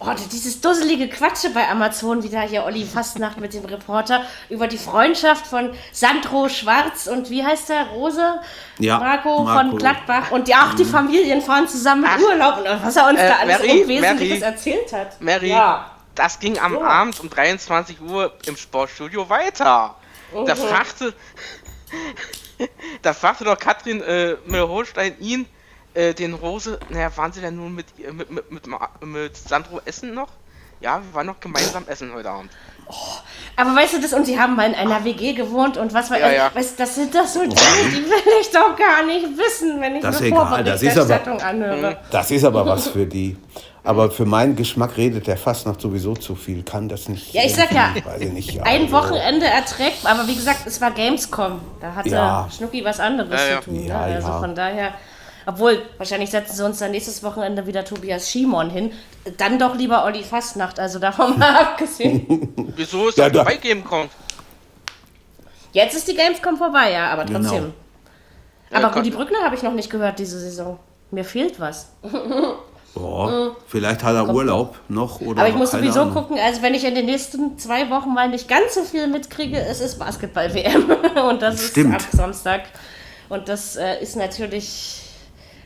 B: Oh, dieses dusselige Quatsche bei Amazon, wieder hier Olli Fastnacht mit dem Reporter, über die Freundschaft von Sandro Schwarz und wie heißt der, Rose?
C: Ja,
B: Marco, Marco. von Gladbach. Und ja, auch die mhm. Familien fahren zusammen in Urlaub und was er uns äh, da alles Mary, Unwesentliches Mary, erzählt hat.
D: Mary, ja. Das ging am oh. Abend um 23 Uhr im Sportstudio weiter. Oh. Da fragte, da fragte doch Katrin äh, Müller-Holstein ihn, äh, den Rose, naja, waren sie denn nun mit, mit, mit, mit, mit Sandro essen noch? Ja, wir waren noch gemeinsam essen heute Abend.
B: Oh, aber weißt du das, und sie haben mal in einer WG gewohnt und was war
D: ja, ja.
B: Weißt, das sind doch so Dinge, die will ich doch gar nicht wissen, wenn ich
C: das eine Vorberichterstattung anhöre. Das ist aber was für die. Aber für meinen Geschmack redet der Fastnacht sowieso zu viel, kann das nicht.
B: Ja, ich sag ja, ich nicht, ein. Wochenende erträgt, aber wie gesagt, es war Gamescom. Da hatte ja. Schnucki was anderes ja, ja. zu tun. Ne? Also von daher, obwohl, wahrscheinlich setzen sie uns dann nächstes Wochenende wieder Tobias Schimon hin. Dann doch lieber Olli Fastnacht, also davon mal abgesehen.
D: Wieso ist ja, das bei Gamescom?
B: Jetzt ist die Gamescom vorbei, ja, aber genau. trotzdem. Genau. Aber Rudi Brückner habe ich noch nicht gehört diese Saison. Mir fehlt was.
C: Boah, mhm. vielleicht hat er Urlaub noch oder
B: Aber ich muss sowieso Ahnung. gucken, also wenn ich in den nächsten zwei Wochen mal nicht ganz so viel mitkriege, es ist Basketball-WM und das Stimmt. ist ab Samstag. Und das äh, ist natürlich,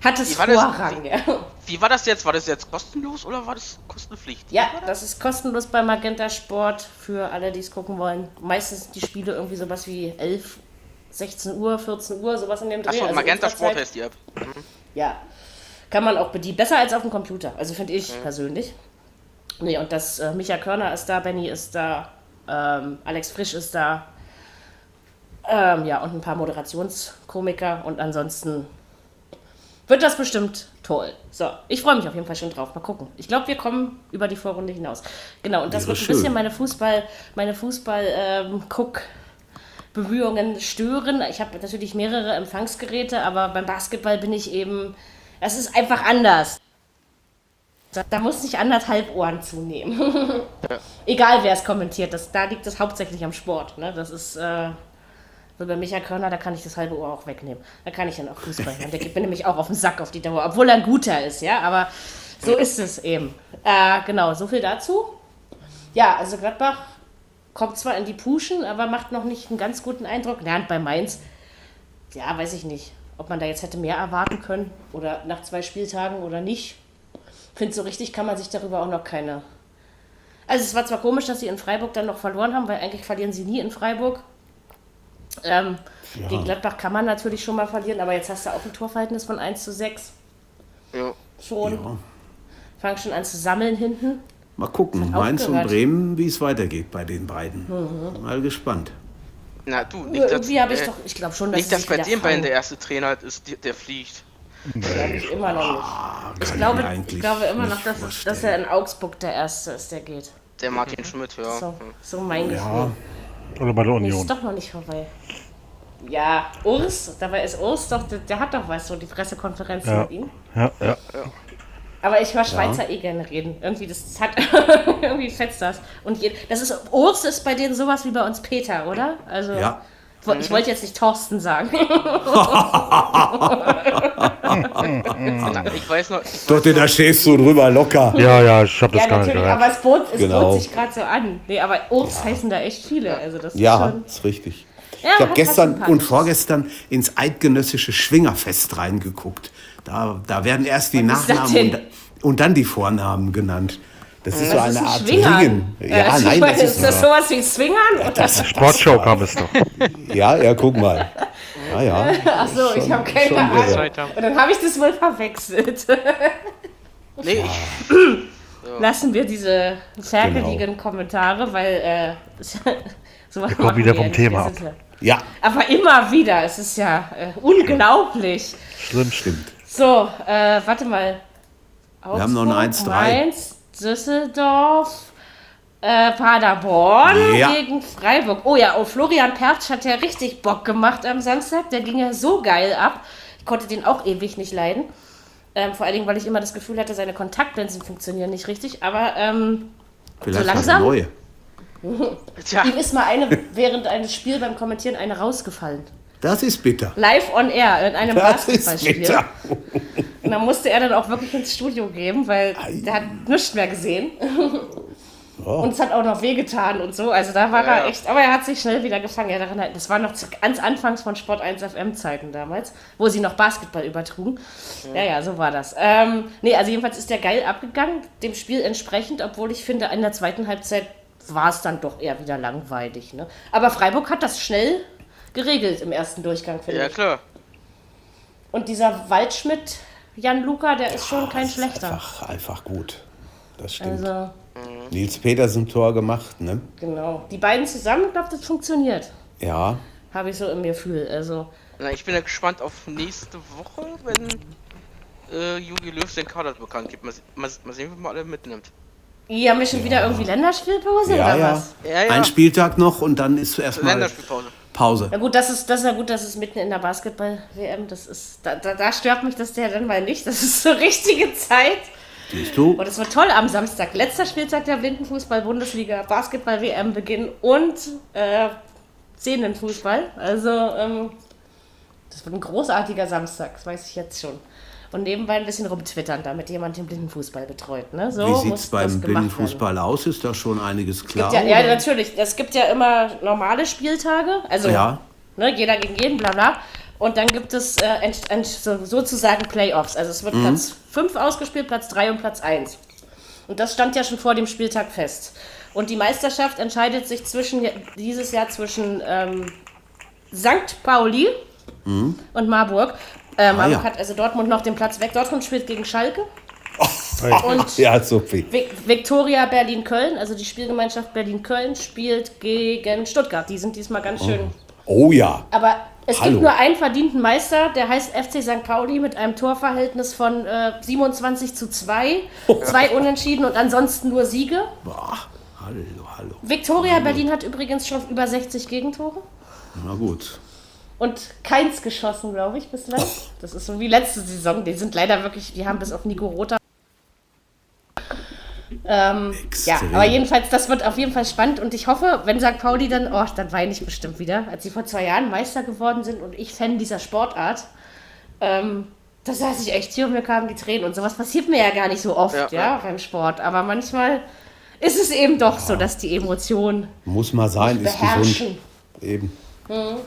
B: hat es Vorrang.
D: Das, wie, wie, war das jetzt? War das jetzt kostenlos oder war das kostenpflichtig?
B: Ja, das? das? ist kostenlos bei Magenta Sport für alle, die es gucken wollen. Meistens die Spiele irgendwie sowas wie 11, 16 Uhr, 14 Uhr, sowas in dem
D: Dreh. Achso, also Magenta Sport heißt die App.
B: Mhm. Ja, kann man auch bedienen. Besser als auf dem Computer, also finde ich mhm. persönlich. Nee, und das äh, Micha Körner ist da, Benny ist da, ähm, Alex Frisch ist da. Ähm, ja, und ein paar Moderationskomiker und ansonsten wird das bestimmt toll. So, ich freue mich auf jeden Fall schon drauf. Mal gucken. Ich glaube, wir kommen über die Vorrunde hinaus. Genau, und das wird ein schön. bisschen meine Fußball, meine Fußball-Guck-Bemühungen ähm, stören. Ich habe natürlich mehrere Empfangsgeräte, aber beim Basketball bin ich eben das ist einfach anders. Da muss nicht anderthalb Ohren zunehmen. Egal wer es kommentiert, das, da liegt es hauptsächlich am Sport. Ne? Das ist äh, so bei Michael Körner, da kann ich das halbe Ohr auch wegnehmen. Da kann ich dann auch Fußball hören. Der geht mir nämlich auch auf den Sack auf die Dauer, obwohl er ein guter ist, ja. Aber so ist es eben. Äh, genau, so viel dazu. Ja, also Gladbach kommt zwar in die Puschen, aber macht noch nicht einen ganz guten Eindruck. Lernt bei Mainz, ja, weiß ich nicht ob man da jetzt hätte mehr erwarten können oder nach zwei Spieltagen oder nicht. Ich finde, so richtig kann man sich darüber auch noch keine. Also es war zwar komisch, dass sie in Freiburg dann noch verloren haben, weil eigentlich verlieren sie nie in Freiburg. Ähm, ja. Gegen Gladbach kann man natürlich schon mal verlieren, aber jetzt hast du auch ein Torverhältnis von 1 zu 6. Ja. Schon. Ja. Fang schon an zu sammeln hinten.
C: Mal gucken, Mainz und Bremen, wie es weitergeht bei den beiden. Mhm. Mal gespannt.
D: Na du, nicht, dass,
B: Irgendwie habe ich äh, doch, ich glaube schon,
D: dass Nicht, dass bei dem beiden der erste Trainer ist, der fliegt.
B: Glaube ich immer noch nicht. Ah, ich, glaube, ich glaube immer noch, dass, dass er in Augsburg der Erste ist, der geht.
D: Der Martin Schmidt, ja.
B: So, so mein
E: ja. Gefühl. Oder bei der Union.
B: Ist doch noch nicht vorbei. Ja, Urs, dabei ist Urs doch, der, der hat doch was, so die Pressekonferenz
E: ja.
B: mit ihm.
E: Ja, ja. ja.
B: Aber ich höre Schweizer ja. eh gerne reden. Irgendwie, das hat, irgendwie fetzt das. Und je, das ist, Urs ist bei denen sowas wie bei uns Peter, oder? Also,
C: ja.
B: Ich wollte jetzt nicht Thorsten sagen. ich
C: weiß noch. Ich Doch, da stehst du drüber locker.
E: Ja, ja, ich habe das ja, gar nicht gehört.
B: Aber es bot, es genau. bot sich gerade so an. Nee, aber Urs ja. heißen da echt viele. Also das
C: ja, ist, schon... ist richtig. Ja, ich habe gestern und vorgestern ins eidgenössische Schwingerfest reingeguckt. Da, da werden erst die Was Nachnamen und, und, dann die Vornamen genannt. Das ist so eine Art Ringen.
B: Ja, ja nein, das ist, ist das sowas wie Swingern?
E: Das Sportshow kam es doch.
C: Ja, ja, guck mal. Ja, ja.
B: Achso, ich habe keine Ahnung. Und dann habe ich das wohl verwechselt.
D: Nee.
B: Lassen wir diese ferkeligen genau. Kommentare, weil äh,
E: sowas wir kommen wieder vom Thema ab.
C: Ja.
B: Aber immer wieder, es ist ja äh, unglaublich.
C: Schlimm, stimmt.
B: So, äh, warte mal.
C: Augsburg, Wir haben noch ein 1-3.
B: Düsseldorf, äh, Paderborn ja. gegen Freiburg. Oh ja, und Florian Pertsch hat ja richtig Bock gemacht am Samstag. Der ging ja so geil ab. Ich konnte den auch ewig nicht leiden. Ähm, vor allen Dingen, weil ich immer das Gefühl hatte, seine Kontaktlinsen funktionieren nicht richtig. Aber ähm,
C: Vielleicht so langsam. Neue.
B: Tja. Ihm ist mal eine während eines Spiels beim Kommentieren eine rausgefallen.
C: Das ist bitter.
B: Live on air in einem das Basketballspiel. Und da musste er dann auch wirklich ins Studio gehen, weil der hat nichts mehr gesehen. Oh. Und es hat auch noch wehgetan und so. Also da war ja. er echt, aber er hat sich schnell wieder gefangen. Ja, daran, das war noch ganz anfangs von Sport 1 FM Zeiten damals, wo sie noch Basketball übertrugen. Ja, ja, so war das. Ähm, nee, also jedenfalls ist der geil abgegangen, dem Spiel entsprechend, obwohl ich finde, in der zweiten Halbzeit war es dann doch eher wieder langweilig. Ne? Aber Freiburg hat das schnell geregelt im ersten Durchgang, finde
D: ich.
B: Ja,
D: klar.
B: Und dieser Waldschmidt, Jan Luca, der ist schon kein schlechter.
C: Einfach, einfach gut. Das stimmt. Also, Nils Petersen Tor gemacht, ne?
B: Genau. Die beiden zusammen, ich glaube, das funktioniert.
C: Ja.
B: Habe ich so im Gefühl. Also.
D: Na, ich bin ja gespannt auf nächste Woche, wenn äh, Juli Löw den Kader bekannt gibt. Mal, mal, mal sehen, wie man alle mitnimmt.
B: Ihr haben wir schon ja. wieder irgendwie Länderspielpause
C: ja,
B: oder
C: ja. was? Ja, ja. Ein Spieltag noch und dann ist zuerst mal
D: Länderspielpause.
C: Pause.
B: Ja gut, das ist, das ist ja gut, das ist mitten in der Basketball-WM. Das ist, da, da, da, stört mich das ja dann mal nicht. Das ist so richtige Zeit.
C: Siehst du?
B: Und es wird toll am Samstag. Letzter Spieltag der Blindenfußball-Bundesliga, Basketball-WM beginn und äh, Szenenfußball. Also, ähm, das wird ein großartiger Samstag, das weiß ich jetzt schon und nebenbei ein bisschen rumtwittern, damit jemand den Blindenfußball betreut. Ne? So
C: Wie sieht es beim Blindenfußball werden. aus? Ist da schon einiges klar?
B: Ja, ja, natürlich. Es gibt ja immer normale Spieltage, also ja. ne, jeder gegen jeden, bla bla. Und dann gibt es äh, ent, ent, so, sozusagen Playoffs. Also es wird mhm. Platz 5 ausgespielt, Platz 3 und Platz 1. Und das stand ja schon vor dem Spieltag fest. Und die Meisterschaft entscheidet sich zwischen dieses Jahr zwischen ähm, St. Pauli mhm. und Marburg. Äh, Marburg ah, ja. hat also Dortmund noch den Platz weg. Dortmund spielt gegen Schalke.
C: Oh, und ja, Sophie.
B: Viktoria Berlin-Köln, also die Spielgemeinschaft Berlin-Köln, spielt gegen Stuttgart. Die sind diesmal ganz schön.
C: Oh, oh ja.
B: Aber es Hallo. gibt nur einen verdienten Meister, der heißt FC St. Pauli mit einem Torverhältnis von äh, 27 zu 2, zwei Unentschieden und ansonsten nur Siege.
C: Boah, hallo, hallo.
B: Viktoria hallo. Berlin hat übrigens schon über 60 Gegentore.
C: Na gut
B: und keins geschossen, glaube ich, bislang. Das ist so wie letzte Saison. Die sind leider wirklich, die haben bis auf Nico Rota. Ähm, ja, aber jedenfalls, das wird auf jeden Fall spannend und ich hoffe, wenn St. Pauli dann, oh, dann weine ich bestimmt wieder, als sie vor zwei Jahren Meister geworden sind und ich Fan dieser Sportart. Ähm, da saß ich echt hier und mir kamen die Tränen und sowas passiert mir ja gar nicht so oft, ja, ja, ja. beim Sport. Aber manchmal ist es eben doch so, dass die Emotionen.
C: Muss mal sein, ist gesund. Eben.
B: Mhm.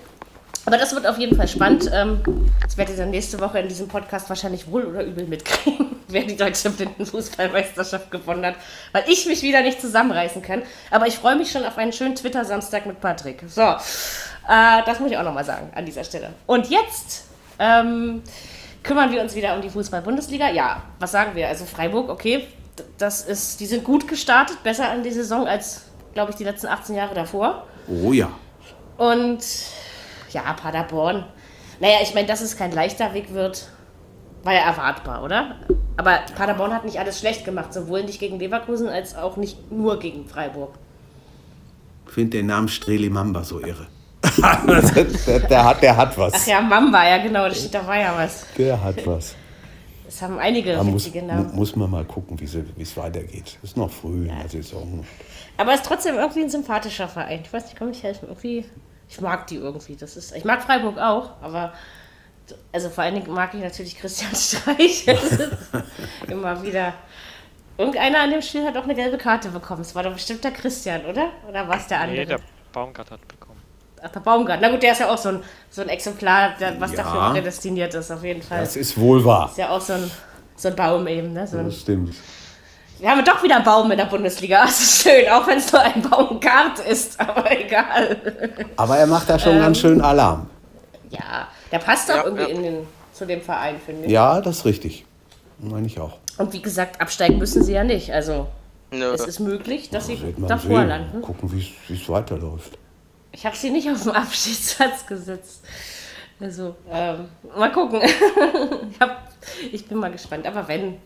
B: Aber das wird auf jeden Fall spannend. Ähm, Das werdet ihr dann nächste Woche in diesem Podcast wahrscheinlich wohl oder übel mitkriegen, wer die deutsche Blindenfußballmeisterschaft gewonnen hat, weil ich mich wieder nicht zusammenreißen kann. Aber ich freue mich schon auf einen schönen Twitter-Samstag mit Patrick. So, äh, das muss ich auch nochmal sagen an dieser Stelle. Und jetzt ähm, kümmern wir uns wieder um die Fußball-Bundesliga. Ja, was sagen wir? Also Freiburg, okay, das ist, die sind gut gestartet, besser an die Saison als, glaube ich, die letzten 18 Jahre davor.
C: Oh ja.
B: Und ja, Paderborn. Naja, ich meine, dass es kein leichter Weg wird, war ja erwartbar, oder? Aber Paderborn hat nicht alles schlecht gemacht, sowohl nicht gegen Leverkusen als auch nicht nur gegen Freiburg.
C: Ich finde den Namen Streli Mamba so irre. der, hat, der hat was.
B: Ach ja, Mamba, ja genau, da war ja was.
C: Der hat was.
B: Es haben einige
C: da muss, Namen. Muss man mal gucken, wie es weitergeht. Ist noch früh ja. in der Saison.
B: Aber es ist trotzdem irgendwie ein sympathischer Verein. Ich weiß nicht, kann mich helfen. Irgendwie ich mag die irgendwie. Das ist, ich mag Freiburg auch, aber also vor allen Dingen mag ich natürlich Christian Streich. immer wieder. Irgendeiner an dem Spiel hat auch eine gelbe Karte bekommen. Es war doch bestimmt der Christian, oder? Oder war es der andere? Nee,
F: der Baumgart hat bekommen.
B: Ach, der Baumgart. Na gut, der ist ja auch so ein, so ein Exemplar, was ja, dafür prädestiniert ist, auf jeden Fall.
C: Das ist wohl wahr.
B: Ist ja auch so ein, so ein Baum eben. Ne? So
C: ein, das stimmt.
B: Wir haben doch wieder einen Baum in der Bundesliga. Das ist schön, auch wenn es nur ein Baumgart ist, aber egal.
C: Aber er macht da schon ähm, ganz schön Alarm.
B: Ja, der passt auch ja, irgendwie ja. In den, zu dem Verein, finde ich.
C: Ja, das ist richtig. Meine ich auch.
B: Und wie gesagt, absteigen müssen sie ja nicht. Also Nö. es ist möglich, dass ja, sie davor sehen. landen.
C: Gucken, wie es weiterläuft.
B: Ich habe sie nicht auf den Abschiedsplatz gesetzt. Also, ähm, mal gucken. ich, hab, ich bin mal gespannt. Aber wenn,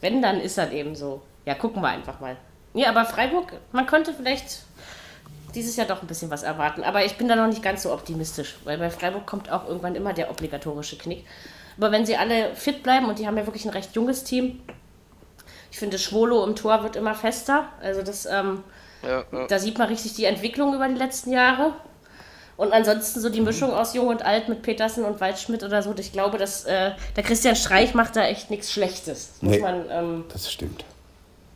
B: wenn, dann ist das eben so. Ja, gucken wir einfach mal. Ja, aber Freiburg, man könnte vielleicht dieses Jahr doch ein bisschen was erwarten. Aber ich bin da noch nicht ganz so optimistisch, weil bei Freiburg kommt auch irgendwann immer der obligatorische Knick. Aber wenn sie alle fit bleiben und die haben ja wirklich ein recht junges Team, ich finde, Schwolo im Tor wird immer fester. Also das, ähm, ja, ja. da sieht man richtig die Entwicklung über die letzten Jahre. Und ansonsten so die Mischung aus Jung und Alt mit Petersen und Waldschmidt oder so. Ich glaube, dass äh, der Christian Streich macht da echt nichts Schlechtes.
C: Das, nee, man, ähm, das stimmt.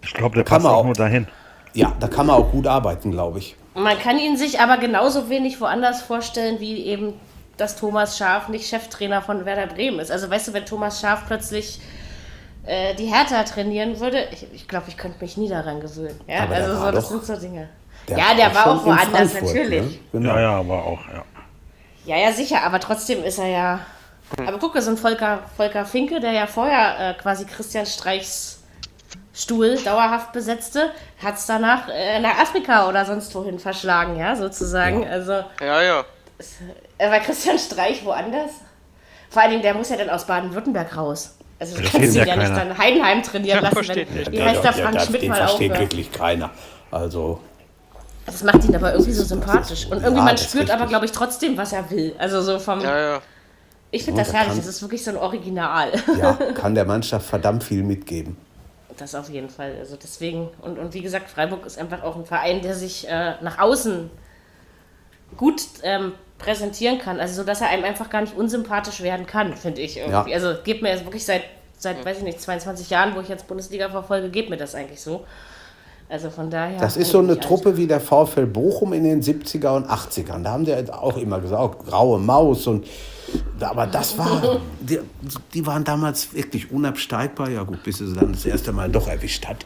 E: Ich glaube, der da passt auch nur dahin.
C: Ja, da kann man auch gut arbeiten, glaube ich.
B: Man kann ihn sich aber genauso wenig woanders vorstellen, wie eben, dass Thomas Schaf nicht Cheftrainer von Werder Bremen ist. Also weißt du, wenn Thomas Schaf plötzlich äh, die Hertha trainieren würde, ich, ich glaube, ich könnte mich nie daran gewöhnen. Ja, aber also so, das sind so Dinge. Der ja, der war auch woanders, natürlich. Ne?
E: Genau. Ja, ja, aber auch, ja.
B: Ja, ja, sicher, aber trotzdem ist er ja. Hm. Aber guck, so ein Volker, Volker Finke, der ja vorher äh, quasi Christian Streichs Stuhl dauerhaft besetzte, hat es danach äh, nach Afrika oder sonst wohin verschlagen, ja, sozusagen. Ja. Also.
D: Ja, ja.
B: Äh, war Christian Streich woanders? Vor allen Dingen, der muss ja dann aus Baden-Württemberg raus. Also das kannst du ja, ja nicht dann Heidenheim trainieren lassen, wenn, wie heißt der Frank Schmidt mal
C: auf? versteht wirklich keiner. Also
B: das macht ihn aber irgendwie so sympathisch. Und irgendwie ja, man spürt aber, glaube ich, trotzdem, was er will. Also so vom.
D: Ja, ja.
B: Ich finde das herrlich. Das ist wirklich so ein Original.
C: Ja, kann der Mannschaft verdammt viel mitgeben.
B: Das auf jeden Fall. Also deswegen, und, und wie gesagt, Freiburg ist einfach auch ein Verein, der sich äh, nach außen gut ähm, präsentieren kann. Also so, dass er einem einfach gar nicht unsympathisch werden kann, finde ich irgendwie. Ja. Also geht mir jetzt wirklich seit, seit, weiß ich nicht, 22 Jahren, wo ich jetzt Bundesliga verfolge, geht mir das eigentlich so. Also von daher.
C: Das ist so eine Truppe wie der VfL Bochum in den 70er und 80ern. Da haben die auch immer gesagt, graue Maus und aber das war, die, die waren damals wirklich unabsteigbar. Ja gut, bis sie dann das erste Mal doch erwischt hat.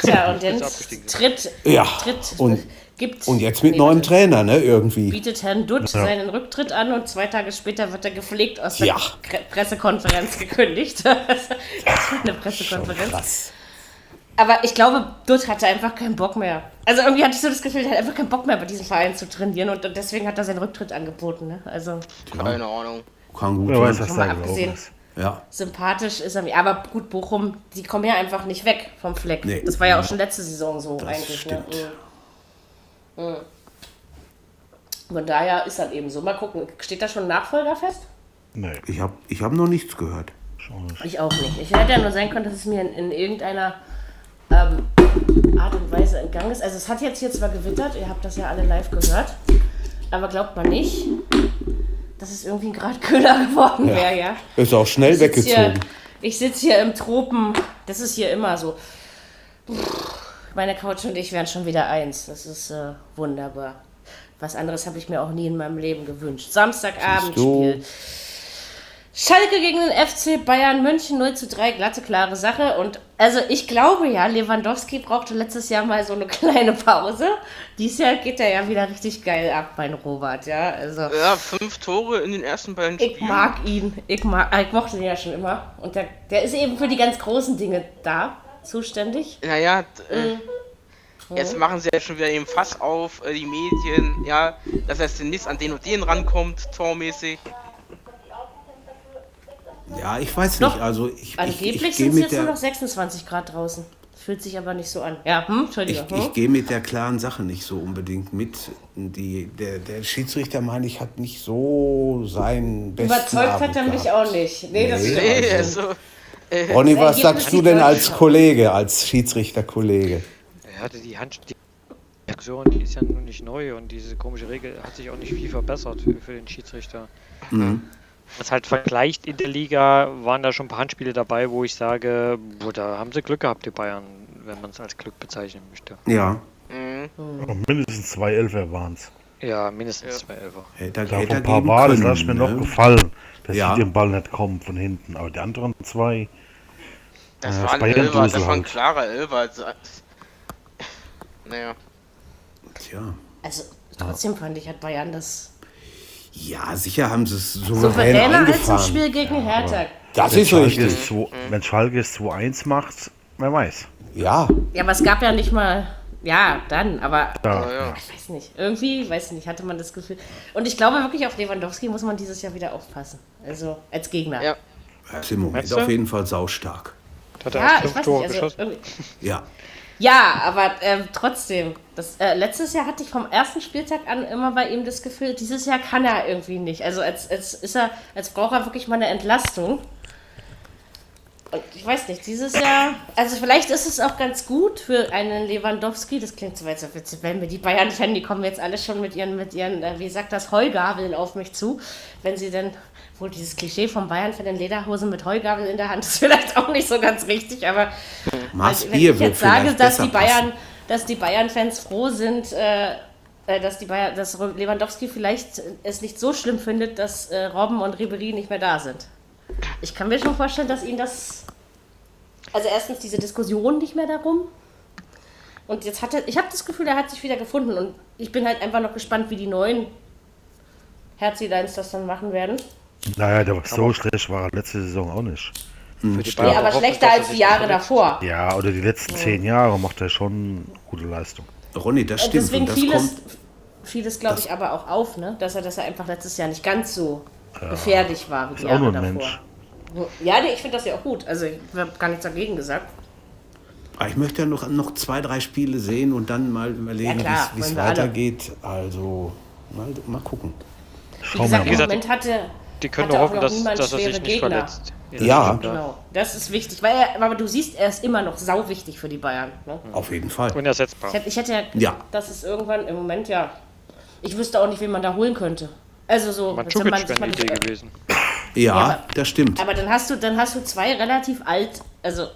B: Tja, und dann tritt,
C: ja,
B: tritt,
C: und, gibt, und jetzt mit nee, neuem Trainer, ne, irgendwie.
B: Bietet Herrn Dutt ja. seinen Rücktritt an und zwei Tage später wird er gepflegt aus der ja. Pressekonferenz gekündigt. das war eine Pressekonferenz. Aber ich glaube, Dutt hatte einfach keinen Bock mehr. Also irgendwie hatte ich so das Gefühl, er hat einfach keinen Bock mehr bei diesem Verein zu trainieren und, deswegen hat er seinen Rücktritt angeboten. Ne? Also,
D: Keine Ahnung.
C: Kann gut
E: was
B: da abgesehen. Ja. Sympathisch ist er mir. Aber gut, Bochum, die kommen ja einfach nicht weg vom Fleck. Nee, das war ja auch schon letzte Saison so
C: das
B: eigentlich.
C: Ne? Stimmt.
B: Ne? Mhm. Von daher ist das eben so. Mal gucken, steht da schon ein Nachfolger fest?
C: Nee. Ich habe ich hab noch nichts gehört.
B: Ich auch nicht. Ich hätte ja nur sein können, dass es mir in, in irgendeiner ähm, Art und Weise entgangen ist. Also es hat jetzt hier zwar gewittert, ihr habt das ja alle live gehört, aber glaubt man nicht, dass es irgendwie gerade kühler geworden ja. wäre, ja.
C: Ist auch schnell ich weggezogen.
B: Hier, ich sitze hier im Tropen, das ist hier immer so. Meine Couch und ich wären schon wieder eins. Das ist äh, wunderbar. Was anderes habe ich mir auch nie in meinem Leben gewünscht. Samstagabendspiel. Schalke gegen den FC Bayern München 0 zu 3, glatte, klare Sache. Und also ich glaube ja, Lewandowski brauchte letztes Jahr mal so eine kleine Pause. Dieses Jahr geht er ja wieder richtig geil ab, mein Robert, ja. Also,
D: ja, fünf Tore in den ersten beiden
B: Spielen. Ich mag ihn. Ich, mag, ich mochte ihn ja schon immer. Und der, der ist eben für die ganz großen Dinge da, zuständig.
D: Naja, äh, mhm. Jetzt machen sie ja schon wieder eben Fass auf, äh, die Medien, ja, dass er demnächst an den und den rankommt, tormäßig.
C: Ja, ich weiß nicht. Also ich,
B: Angeblich ich, ich sind es jetzt nur noch 26 Grad draußen. Fühlt sich aber nicht so an. Ja, hm, Entschuldigung.
C: Ich, hm? ich gehe mit der klaren Sache nicht so unbedingt mit. Die, der, der Schiedsrichter, meine ich, hat nicht so sein
B: besten Überzeugt Abend hat er mich auch nicht. Nee, nee das ist
C: nee, also, äh, Ronny, was sagst du denn als Kollege, als Schiedsrichterkollege?
F: Er hatte die Hand... Die ist ja nun nicht neu und diese komische Regel hat sich auch nicht viel verbessert für, für den Schiedsrichter. Mhm was halt vergleicht in der Liga, waren da schon ein paar Handspiele dabei, wo ich sage, boah, da haben sie Glück gehabt, die Bayern, wenn man es als Glück bezeichnen möchte.
C: Ja.
E: Mhm. mindestens zwei Elfer waren es.
F: Ja, mindestens ja. zwei Elfer.
C: Hätte,
E: da hätte ein paar Mal, das lasse mir ne? noch gefallen, dass ja. sie den Ball nicht kommen von hinten. Aber die anderen zwei.
D: Das äh, war ein Elfer, das war ein klarer Elfer. Naja.
B: Tja. Also trotzdem fand ich, hat Bayern das
C: ja, sicher haben sie es souverän Souveräner eingefahren. als
B: ein Spiel gegen Hertha.
C: Das ist richtig.
E: Zwei, wenn Schalke es 2-1 macht, wer weiß.
C: Ja.
B: Ja, aber es gab ja nicht mal... Ja, dann, aber ja, ja. ich weiß nicht. Irgendwie, weiß nicht, hatte man das Gefühl. Und ich glaube wirklich, auf Lewandowski muss man dieses Jahr wieder aufpassen. Also als Gegner.
C: Ja. Er ist im Moment auf jeden Fall saustark.
B: Hat er ja, ich weiß nicht, also
C: ja.
B: Ja, aber äh, trotzdem. Das, äh, letztes Jahr hatte ich vom ersten Spieltag an immer bei ihm das Gefühl, dieses Jahr kann er irgendwie nicht. Also als, als ist er, als braucht er wirklich mal eine Entlastung. Und ich weiß nicht, dieses Jahr, also vielleicht ist es auch ganz gut für einen Lewandowski, das klingt so weit, so wenn wir die Bayern kennen, die kommen jetzt alle schon mit ihren, mit ihren, äh, wie sagt das, Heugabeln auf mich zu, wenn sie denn obwohl dieses Klischee von Bayern für den Lederhosen mit Heugabel in der Hand ist vielleicht auch nicht so ganz richtig, aber
C: also, wenn ich jetzt sage,
B: dass die Bayern, dass die Bayern-Fans froh sind, äh, äh, dass die Bayern, dass Lewandowski vielleicht es nicht so schlimm findet, dass äh, Robben und Ribery nicht mehr da sind. Ich kann mir schon vorstellen, dass ihn das also erstens diese Diskussion nicht mehr darum. Und jetzt hat er, ich habe das Gefühl, er hat sich wieder gefunden und ich bin halt einfach noch gespannt, wie die neuen Herzidines das dann machen werden.
E: Naja, der war so schlecht war er letzte Saison auch nicht.
B: Hm. Ja, aber schlechter als die Jahre davor.
E: Ja, oder die letzten zehn Jahre macht er schon gute Leistung.
C: Ronny, das stimmt.
B: Deswegen das vieles, vieles glaube ich, aber auch auf, ne? dass, er, dass er einfach letztes Jahr nicht ganz so ja, gefährlich war wie die Jahre davor. Mensch. Ja, nee, ich finde das ja auch gut. Also ich habe gar nichts dagegen gesagt.
C: Aber ich möchte ja noch, noch zwei, drei Spiele sehen und dann mal überlegen, ja, wie es weitergeht. Also mal, mal gucken.
B: Wie gesagt, im Moment hatte,
F: die können nur hoffen, dass, dass er sich nicht Gegner. verletzt.
C: Ja.
B: Genau. Das ist wichtig. Weil er, aber du siehst, er ist immer noch sau wichtig für die Bayern. Ne?
C: Auf jeden Fall.
F: Unersetzbar.
B: Ich hätte, ich hätte ja, ja, das ist irgendwann im Moment ja. Ich wüsste auch nicht, wen man da holen könnte. Also so.
F: Mandzukic wäre eine Idee gewesen.
C: Ja, ja aber, das stimmt.
B: Aber dann hast du, dann hast du zwei relativ alt, also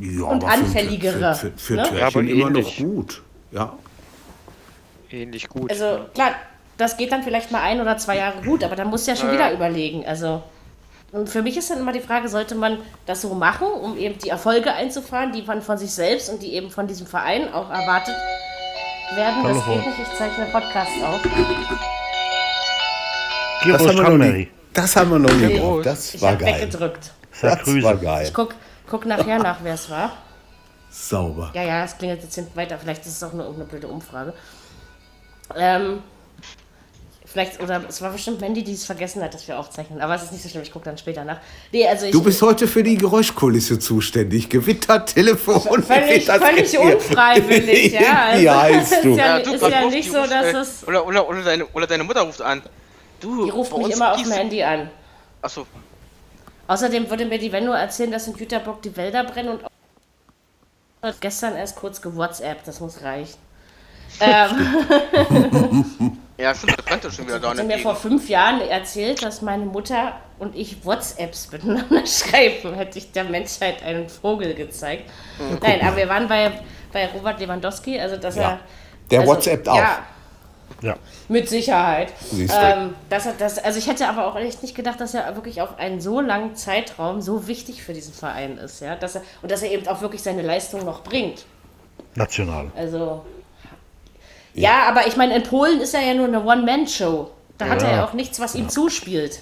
B: ja, und anfälligere.
C: Für, für, für, für ne? Törchen ja, immer noch gut. Ja.
F: Ähnlich gut.
B: Also klar, das geht dann vielleicht mal ein oder zwei Jahre gut, aber dann musst du ja schon ja. wieder überlegen. Also und für mich ist dann immer die Frage, sollte man das so machen, um eben die Erfolge einzufahren, die man von sich selbst und die eben von diesem Verein auch erwartet werden. Das geht nicht, ich zeichne Podcast auf.
C: Das haben, wir noch nie, das haben wir noch nie gemacht. Das
B: ich
C: war geil.
B: weggedrückt.
C: Das war geil.
B: Ich guck, guck nachher nach, wer es war.
C: Sauber.
B: Ja, ja, es klingelt jetzt hinten weiter. Vielleicht ist es auch nur irgendeine blöde Umfrage. Ähm, Vielleicht, oder es war bestimmt Mandy, die es vergessen hat, dass wir aufzeichnen. Aber es ist nicht so schlimm, ich gucke dann später nach. Nee, also ich,
C: du bist heute für die Geräuschkulisse zuständig. Gewitter, Telefon.
B: Völlig, völlig unfreiwillig, ja. Also,
C: Wie heißt du?
B: Ist ja, ist ja nicht so, dass es.
D: Oder, oder, oder, deine, oder deine Mutter ruft an.
B: Du, die ruft mich immer auf dem Handy an.
D: Achso.
B: Außerdem würde mir die Venno erzählen, dass in Güterbock die Wälder brennen und gestern erst kurz gewhatsApp, das muss reichen. ähm.
D: Ja, stimmt, das brennt schon wieder da.
B: Ich habe mir vor fünf Jahren erzählt, dass meine Mutter und ich WhatsApps miteinander schreiben. Hätte ich der Menschheit einen Vogel gezeigt. Mhm. Nein, aber wir waren bei, bei Robert Lewandowski, also dass
C: ja.
B: er.
C: Der
B: also,
C: WhatsApp auch. Ja,
E: Ja.
B: Mit Sicherheit. Ähm, das, das, also ich hätte aber auch echt nicht gedacht, dass er wirklich auf einen so langen Zeitraum so wichtig für diesen Verein ist, ja. Dass er, und dass er eben auch wirklich seine Leistung noch bringt.
E: National.
B: Also. Ja, ja aber ich meine, in Polen ist er ja nur eine One-Man-Show. Da ja. hat er ja auch nichts, was ihm zuspielt.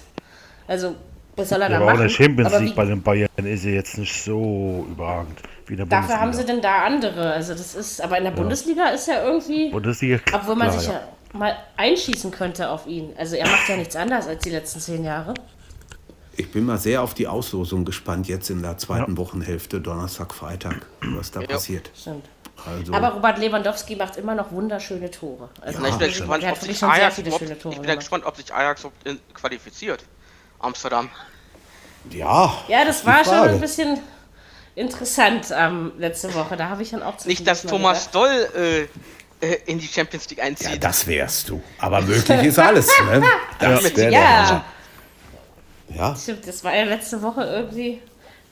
B: Also, was soll er ja, da machen?
E: Aber der Champions League bei den Bayern ist er jetzt nicht so überragend. Wie in der
B: Dafür haben sie denn da andere. Also das ist, aber in der Bundesliga ist er irgendwie.
E: Bundesliga,
B: obwohl man klar, sich ja mal einschießen könnte auf ihn. Also er macht ja nichts anderes als die letzten zehn Jahre.
C: Ich bin mal sehr auf die Auslosung gespannt, jetzt in der zweiten ja. Wochenhälfte, Donnerstag, Freitag, was da ja. passiert.
B: Stimmt. Also. Aber Robert Lewandowski macht immer noch wunderschöne Tore.
D: Also ja, ich bin, gespannt, ob sich Ajax, ob, ich bin ja gespannt, ob sich Ajax qualifiziert. Amsterdam.
C: Ja.
B: Ja, das war schon ein bisschen interessant ähm, letzte Woche. Da habe ich dann auch
D: Nicht, dass Thomas Doll äh, äh, in die Champions League einzieht. Ja,
C: das wärst du. Aber möglich ist alles. Ne?
B: Das ja. ja. ja. Stimmt, das war ja letzte Woche irgendwie.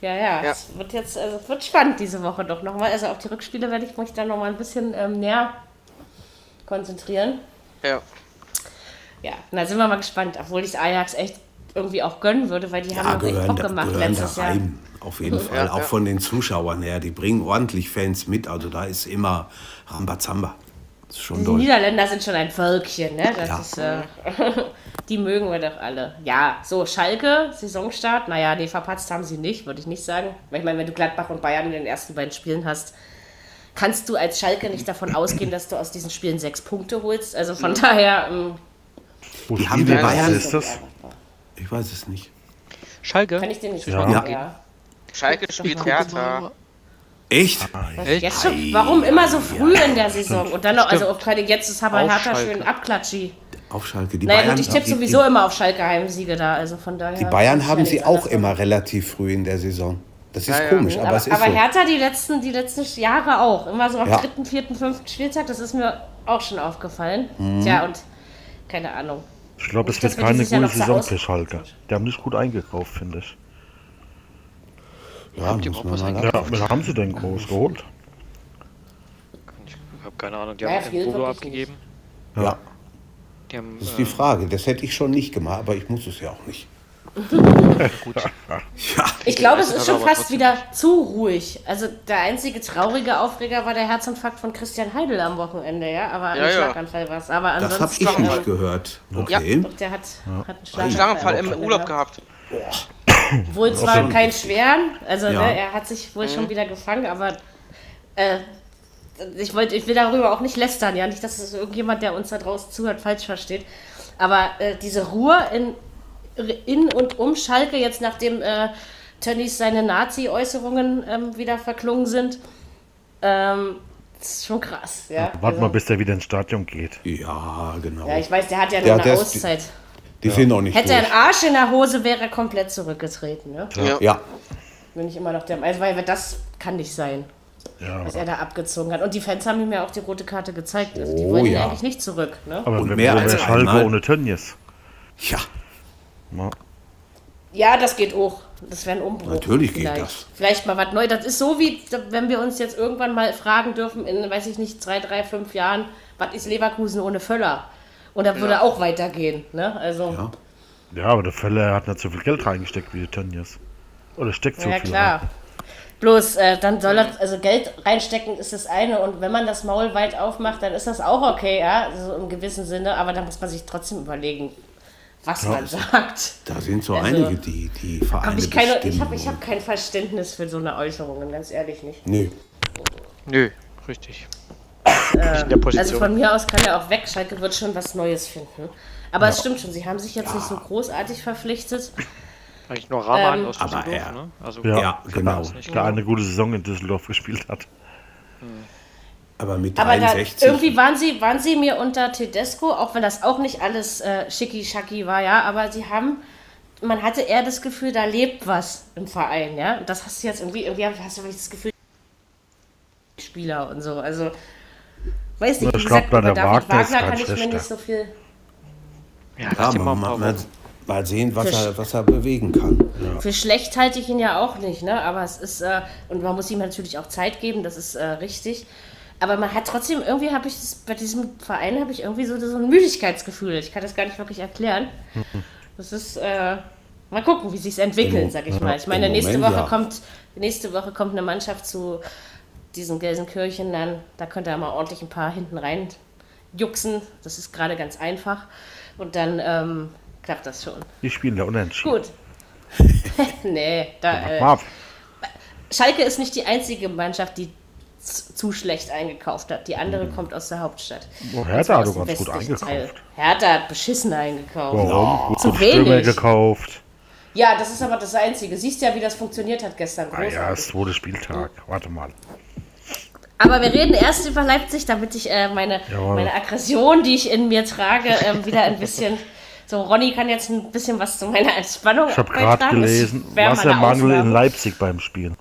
B: Ja, ja, ja. Es wird jetzt, also es wird spannend diese Woche doch nochmal. Also auf die Rückspiele werde ich mich dann nochmal ein bisschen ähm, näher konzentrieren.
D: Ja.
B: Ja, da sind wir mal gespannt, obwohl ich Ajax echt irgendwie auch gönnen würde, weil die ja, haben
C: echt Bock gemacht letztes Jahr. Auf jeden Fall, ja, auch von den Zuschauern her. Die bringen ordentlich Fans mit. Also da ist immer Rambazamba.
B: Das ist schon die Niederländer sind schon ein Völkchen, ne? Das ja. ist, äh, die mögen wir doch alle. Ja, so Schalke, Saisonstart, naja, nee, verpatzt haben sie nicht, würde ich nicht sagen. Weil ich meine, wenn du Gladbach und Bayern in den ersten beiden Spielen hast, kannst du als Schalke nicht davon ausgehen, dass du aus diesen Spielen sechs Punkte holst. Also von mhm. daher. Ähm,
C: Wo die haben die Bayern? Ist das? Ich weiß es nicht.
B: Schalke? Kann ich dir nicht sagen, ja. ja.
D: Schalke spielt Hertha.
C: Echt?
B: Jetzt schon? Warum immer so früh in der Saison? Und dann noch, also auf keine, jetzt ist aber Hertha schön abklatschi.
C: Auf Schalke. Die
B: naja, Bayern, gut, ich tippe sowieso die, immer auf Schalke Heimsiege da, also von daher.
C: Die Bayern haben sie auch immer relativ früh in der Saison. Das ist ja, komisch, ja. aber, aber, es ist
B: Aber
C: so.
B: Hertha die letzten, die letzten Jahre auch. Immer so am ja. dritten, vierten, fünften Spieltag, das ist mir auch schon aufgefallen. Mhm. Tja, und keine Ahnung.
E: Ich glaube, es wird keine gute Saison für Schalke. Die haben nicht gut eingekauft, finde ich.
C: Ja, die muss man
E: ja, was haben sie denn groß geholt?
F: Ich habe keine Ahnung, die haben ja, Bodo abgegeben.
C: Ja. Haben, das ist die äh, Frage. Das hätte ich schon nicht gemacht, aber ich muss es ja auch nicht.
B: Gut. Ja. Ich glaube, es ist schon fast wieder zu ruhig. Also der einzige traurige Aufreger war der Herzinfarkt von Christian Heidel am Wochenende, ja. Aber ein ja, Schlaganfall war es. Aber
C: ansonsten. Das habe ich nicht gehört. Okay. Ja.
B: Der hat,
D: ja. hat einen Schlaganfall, Schlaganfall im Urlaub gehabt.
B: Boah. Wohl zwar keinen schweren, also ja. ne, er hat sich wohl mhm. schon wieder gefangen, aber äh, ich, wollt, ich will darüber auch nicht lästern, ja. Nicht, dass es irgendjemand, der uns da draußen zuhört, falsch versteht. Aber äh, diese Ruhe in in und um Schalke, jetzt nachdem äh, Tönnies seine Nazi-Äußerungen ähm, wieder verklungen sind. Ähm, das ist schon krass, ja.
E: Warten also, mal, bis der wieder ins Stadion geht.
C: Ja, genau.
B: Ja, ich weiß, der hat ja nur eine Auszeit.
C: Die, die ja. sind noch nicht
B: Hätte er einen Arsch in der Hose, wäre er komplett zurückgetreten, ne?
C: Ja. ja.
B: Bin ich immer noch der Also, weil das kann nicht sein. Ja, was er da abgezogen hat. Und die Fans haben ihm ja auch die rote Karte gezeigt. Also die oh, wollen ja. eigentlich nicht zurück. Ne?
E: Aber Und mehr als Schalke ohne Tönnies.
C: Ja.
E: Ja.
B: ja, das geht auch. Das wäre ein Umbruch.
C: Natürlich vielleicht. geht das.
B: Vielleicht mal was Neues. Das ist so wie, wenn wir uns jetzt irgendwann mal fragen dürfen, in, weiß ich nicht, zwei, drei, fünf Jahren, was ist Leverkusen ohne Völler? Und dann würde ja. auch weitergehen. Ne? Also,
E: ja. ja, aber der Völler hat nicht so viel Geld reingesteckt wie der Tönnies. Oder steckt so
B: ja,
E: viel
B: klar. Rein. Bloß, äh, dann soll er, also Geld reinstecken ist das eine und wenn man das Maul weit aufmacht, dann ist das auch okay, ja, so im gewissen Sinne, aber da muss man sich trotzdem überlegen, was ja, man sagt.
C: Da sind so also, einige, die, die Vereine
B: hab ich, keine, ich habe ich hab kein Verständnis für so eine Äußerung, ganz ehrlich nicht.
C: Nö.
F: Nö, richtig.
B: Äh, also von mir aus kann er auch weg. Schalke wird schon was Neues finden. Aber ja. es stimmt schon, sie haben sich jetzt ja. nicht so großartig verpflichtet.
F: Eigentlich nur Rahman ähm, aus
C: Düsseldorf,
E: er, ne? Also, ja, ja genau. Der eine gute Saison in Düsseldorf gespielt hat.
C: Hm. Aber mit 63.
B: Aber irgendwie waren sie, waren sie mir unter Tedesco, auch wenn das auch nicht alles äh, schicki-schacki war, ja, aber sie haben, man hatte eher das Gefühl, da lebt was im Verein, ja. Und das hast du jetzt irgendwie, irgendwie hast du das Gefühl, Spieler und so, also weiß nicht,
E: wie gesagt, über David Wagner,
B: Wagner kann ich mir nicht so viel.
C: Ja, ja mal, mal, mal, sehen, was er, was er bewegen kann.
B: Ja. Für schlecht halte ich ihn ja auch nicht, ne? Aber es ist, äh, und man muss ihm natürlich auch Zeit geben, das ist äh, richtig. Aber man hat trotzdem, irgendwie habe ich das, bei diesem Verein habe ich irgendwie so, so ein Müdigkeitsgefühl. Ich kann das gar nicht wirklich erklären. Das ist, äh, mal gucken, wie sich entwickelt, sag ich mal. Ich meine, nächste Woche kommt, nächste Woche kommt eine Mannschaft zu diesen Gelsenkirchen, dann, da könnt ihr mal ordentlich ein paar hinten rein juxen. Das ist gerade ganz einfach. Und dann ähm, klappt das schon.
E: Die spielen da unentschieden.
B: Gut. nee, da. Äh, Schalke ist nicht die einzige Mannschaft, die zu schlecht eingekauft hat. Die andere mhm. kommt aus der Hauptstadt.
E: Oh, Hertha hat ganz gut eingekauft. Teil.
B: Hertha hat beschissen eingekauft.
E: Warum? Oh, zu wenig. gekauft.
B: Ja, das ist aber das Einzige. Siehst ja, wie das funktioniert hat gestern.
E: Ah ja, es wurde Spieltag. Warte mal.
B: Aber wir reden erst über Leipzig, damit ich äh, meine, meine Aggression, die ich in mir trage, äh, wieder ein bisschen. So, Ronny kann jetzt ein bisschen was zu meiner Entspannung
E: Ich habe gerade gelesen, Wassermangel in Leipzig beim Spielen.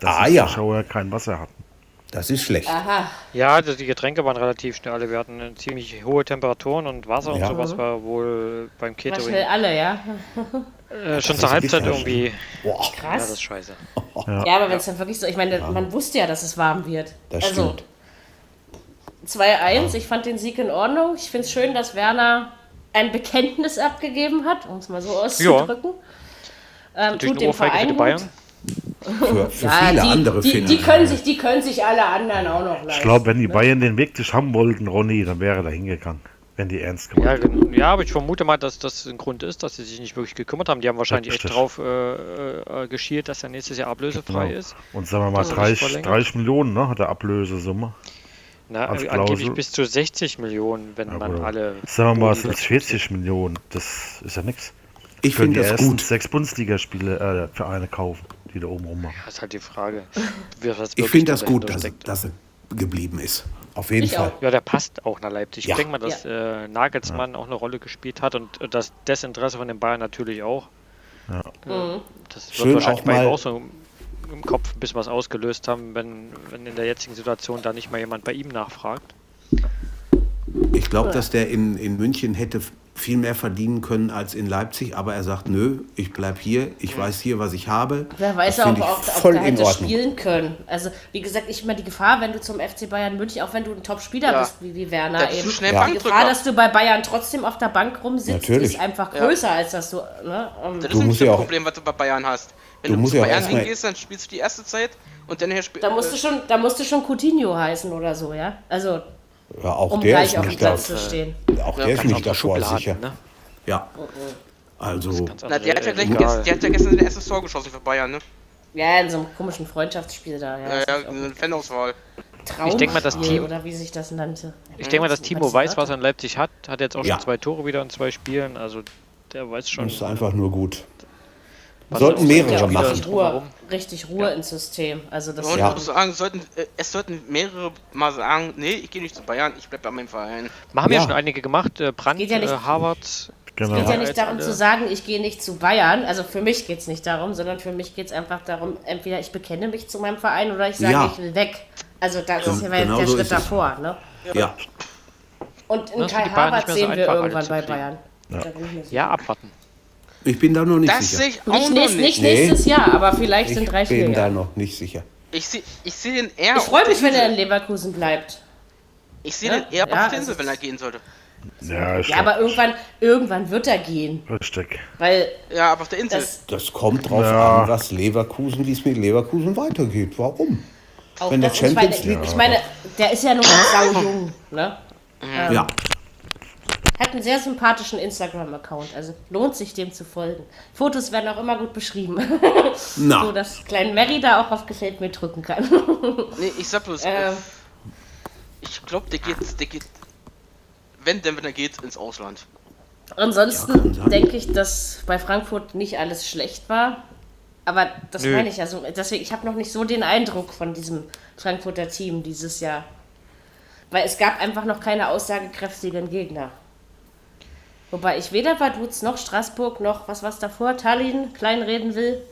E: Dass ah, ja. die Zuschauer kein Wasser hatten.
C: Das ist schlecht. Aha.
F: Ja, also die Getränke waren relativ schnell alle. Wir hatten ziemlich hohe Temperaturen und Wasser ja. und sowas war wohl beim Catering. War
B: schnell alle, ja.
F: Äh, schon zur Halbzeit irgendwie.
B: Boah. Krass. Ja,
F: das ist scheiße.
B: Ja, ja aber wenn es dann wirklich so, ich meine, ja. man wusste ja, dass es warm wird.
C: Das also, stimmt.
B: 2-1, ich fand den Sieg in Ordnung. Ich finde es schön, dass Werner ein Bekenntnis abgegeben hat, um es mal so auszudrücken. Ja. Ähm, tut dem Verein Bayern.
C: Für, für ja, viele
B: die,
C: andere
B: die, die, können sich, die können sich alle anderen auch noch leisten.
E: Ich glaube, wenn die ne? Bayern den Weg nicht haben wollten, Ronny, dann wäre er da hingegangen. Wenn die ernst
F: gemacht ja, ja, aber ich vermute mal, dass das ein Grund ist, dass sie sich nicht wirklich gekümmert haben. Die haben wahrscheinlich echt drauf äh, äh, geschielt, dass er nächstes Jahr ablösefrei genau. ist.
E: Und sagen wir mal, 30, 30 Millionen ne, hat der Ablösesumme.
F: Na, angeblich bis zu 60 Millionen, wenn ja, man alle.
E: Sagen wir mal, es sind 40 Millionen. Das ist ja nichts.
C: Ich finde das gut.
E: sechs Bundesligaspiele äh, Vereine kaufen die da oben rummachen.
F: Das ist halt die Frage.
C: ich finde das gut, dass, dass er geblieben ist. Auf jeden ich Fall.
F: Auch. Ja, der passt auch nach Leipzig. Ja. Ich denke mal, dass ja. äh, Nagelsmann ja. auch eine Rolle gespielt hat und äh, das Desinteresse von den Bayern natürlich auch. Ja. Mhm. Das wird Schön wahrscheinlich bei ihm auch so im Kopf ein bisschen was ausgelöst haben, wenn, wenn in der jetzigen Situation da nicht mal jemand bei ihm nachfragt.
C: Ich glaube, dass der in, in München hätte viel mehr verdienen können als in Leipzig, aber er sagt, nö, ich bleibe hier, ich weiß hier, was ich habe.
B: Wer weiß auch, ob, ob er hätte spielen können. Also, wie gesagt, ich meine, die Gefahr, wenn du zum FC Bayern München, auch wenn du ein Top-Spieler ja. bist, wie, wie Werner eben, ja. die Gefahr, dass du bei Bayern trotzdem auf der Bank rumsitzt, Natürlich. ist einfach größer, ja. als dass du... Ne,
D: um das ist nicht das Problem, was du bei Bayern hast. Wenn du, du zu Bayern hingehst, dann spielst du die erste Zeit und dann her
B: Da musst du schon, da musst du schon Coutinho heißen oder so, ja? Also
C: ja, auch um der ist nicht da, Auch der ist nicht davor sicher. Ne? Ja. Also.
D: Na, der, hat ja gleich, der, der hat ja gestern sein erstes Tor geschossen für Bayern, ne?
B: Ja, in so einem komischen Freundschaftsspiel da. Ja,
D: ja, ja eine Fanauswahl.
F: Traum ich denke mal, das Team
B: oder wie sich das nannte.
F: Ich denke mal, das Timo weiß, was er in Leipzig hat. Hat jetzt auch schon zwei Tore wieder in zwei Spielen. Also der weiß schon.
C: Ist einfach nur gut. Was sollten mehrere machen.
B: Richtig Ruhe, richtig Ruhe ja. ins System. Also das
D: Und ja. sagen, sollten, äh, es sollten mehrere mal sagen, nee, ich gehe nicht zu Bayern, ich bleibe bei meinem Verein.
F: Haben ja. ja schon einige gemacht, äh, Brandt, ja äh, Harvard.
B: Genau. Es geht ja nicht darum zu sagen, ich gehe nicht zu Bayern. Also für mich geht es nicht darum, sondern für mich geht es einfach darum, entweder ich bekenne mich zu meinem Verein oder ich sage, ja. ich will weg. Also das ja, ist ja genau der so Schritt davor. Ne?
C: Ja.
B: Und in Kai Harvard sehen wir irgendwann bei Bayern.
F: Ja. ja, abwarten.
C: Ich bin da noch nicht
D: das
C: sicher.
D: Ich auch
B: nicht, nicht, nicht nächstes Jahr, aber vielleicht in drei, vier
C: Jahren.
B: Ich bin
C: da noch nicht sicher.
D: Ich sehe ich seh den eher.
B: Ich freue mich, wenn er in Leverkusen bleibt.
D: Ich sehe ja? den eher ja, auf Insel, wenn er gehen sollte.
B: Ja, ja aber irgendwann, irgendwann wird er gehen.
E: Richtig.
B: Weil.
D: Ja, aber auf der Insel.
C: Das, das kommt drauf ja. an, was Leverkusen, wie es mit Leverkusen weitergeht. Warum?
B: Auch Wenn der Champions League. Ich meine, der ist ja noch sau jung, ne?
C: Ja. Ähm,
B: hat einen sehr sympathischen Instagram-Account, also lohnt sich dem zu folgen. Fotos werden auch immer gut beschrieben. Na. so, dass Klein Mary da auch auf Gefällt mir drücken kann.
D: nee, ich sag bloß, ähm, ich glaube, der geht, der geht, wenn denn, wenn er geht, ins Ausland.
B: Ansonsten ja, denke ich, dass bei Frankfurt nicht alles schlecht war. Aber das Nö. meine ich ja so. Deswegen, ich habe noch nicht so den Eindruck von diesem Frankfurter Team dieses Jahr. Weil es gab einfach noch keine aussagekräftigen Gegner. Wobei ich weder Vaduz noch Straßburg noch was was davor, Tallinn, kleinreden will.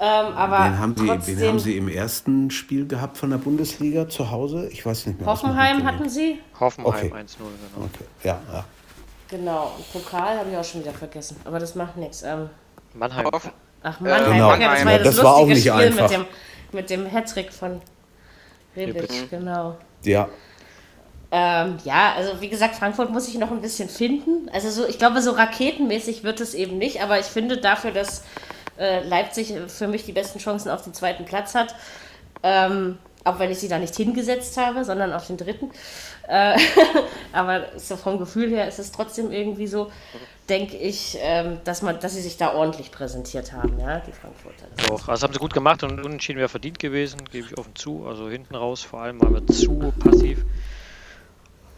B: Ähm, aber
C: wen haben, Sie, wen haben Sie im ersten Spiel gehabt von der Bundesliga zu Hause? Ich weiß nicht mehr.
B: Hoffenheim hatten Sie?
F: Hoffenheim okay. 1-0, genau.
C: Okay. Ja, ja.
B: Genau, Pokal habe ich auch schon wieder vergessen, aber das macht nichts. Ähm,
F: Mannheim.
B: Ach, Mannheim. Äh, genau. ja, das war, ja das, das war auch nicht Spiel einfach. Mit dem, mit dem Hattrick von Rebic, genau.
C: Ja.
B: Ähm, ja, also wie gesagt, Frankfurt muss ich noch ein bisschen finden. Also so, ich glaube, so raketenmäßig wird es eben nicht, aber ich finde dafür, dass äh, Leipzig für mich die besten Chancen auf den zweiten Platz hat, ähm, auch wenn ich sie da nicht hingesetzt habe, sondern auf den dritten. Äh, aber so vom Gefühl her ist es trotzdem irgendwie so, denke ich, ähm, dass, man, dass sie sich da ordentlich präsentiert haben, ja, die Frankfurter.
F: Doch, also haben sie gut gemacht und unentschieden wäre verdient gewesen, gebe ich offen zu. Also hinten raus vor allem waren wir zu passiv.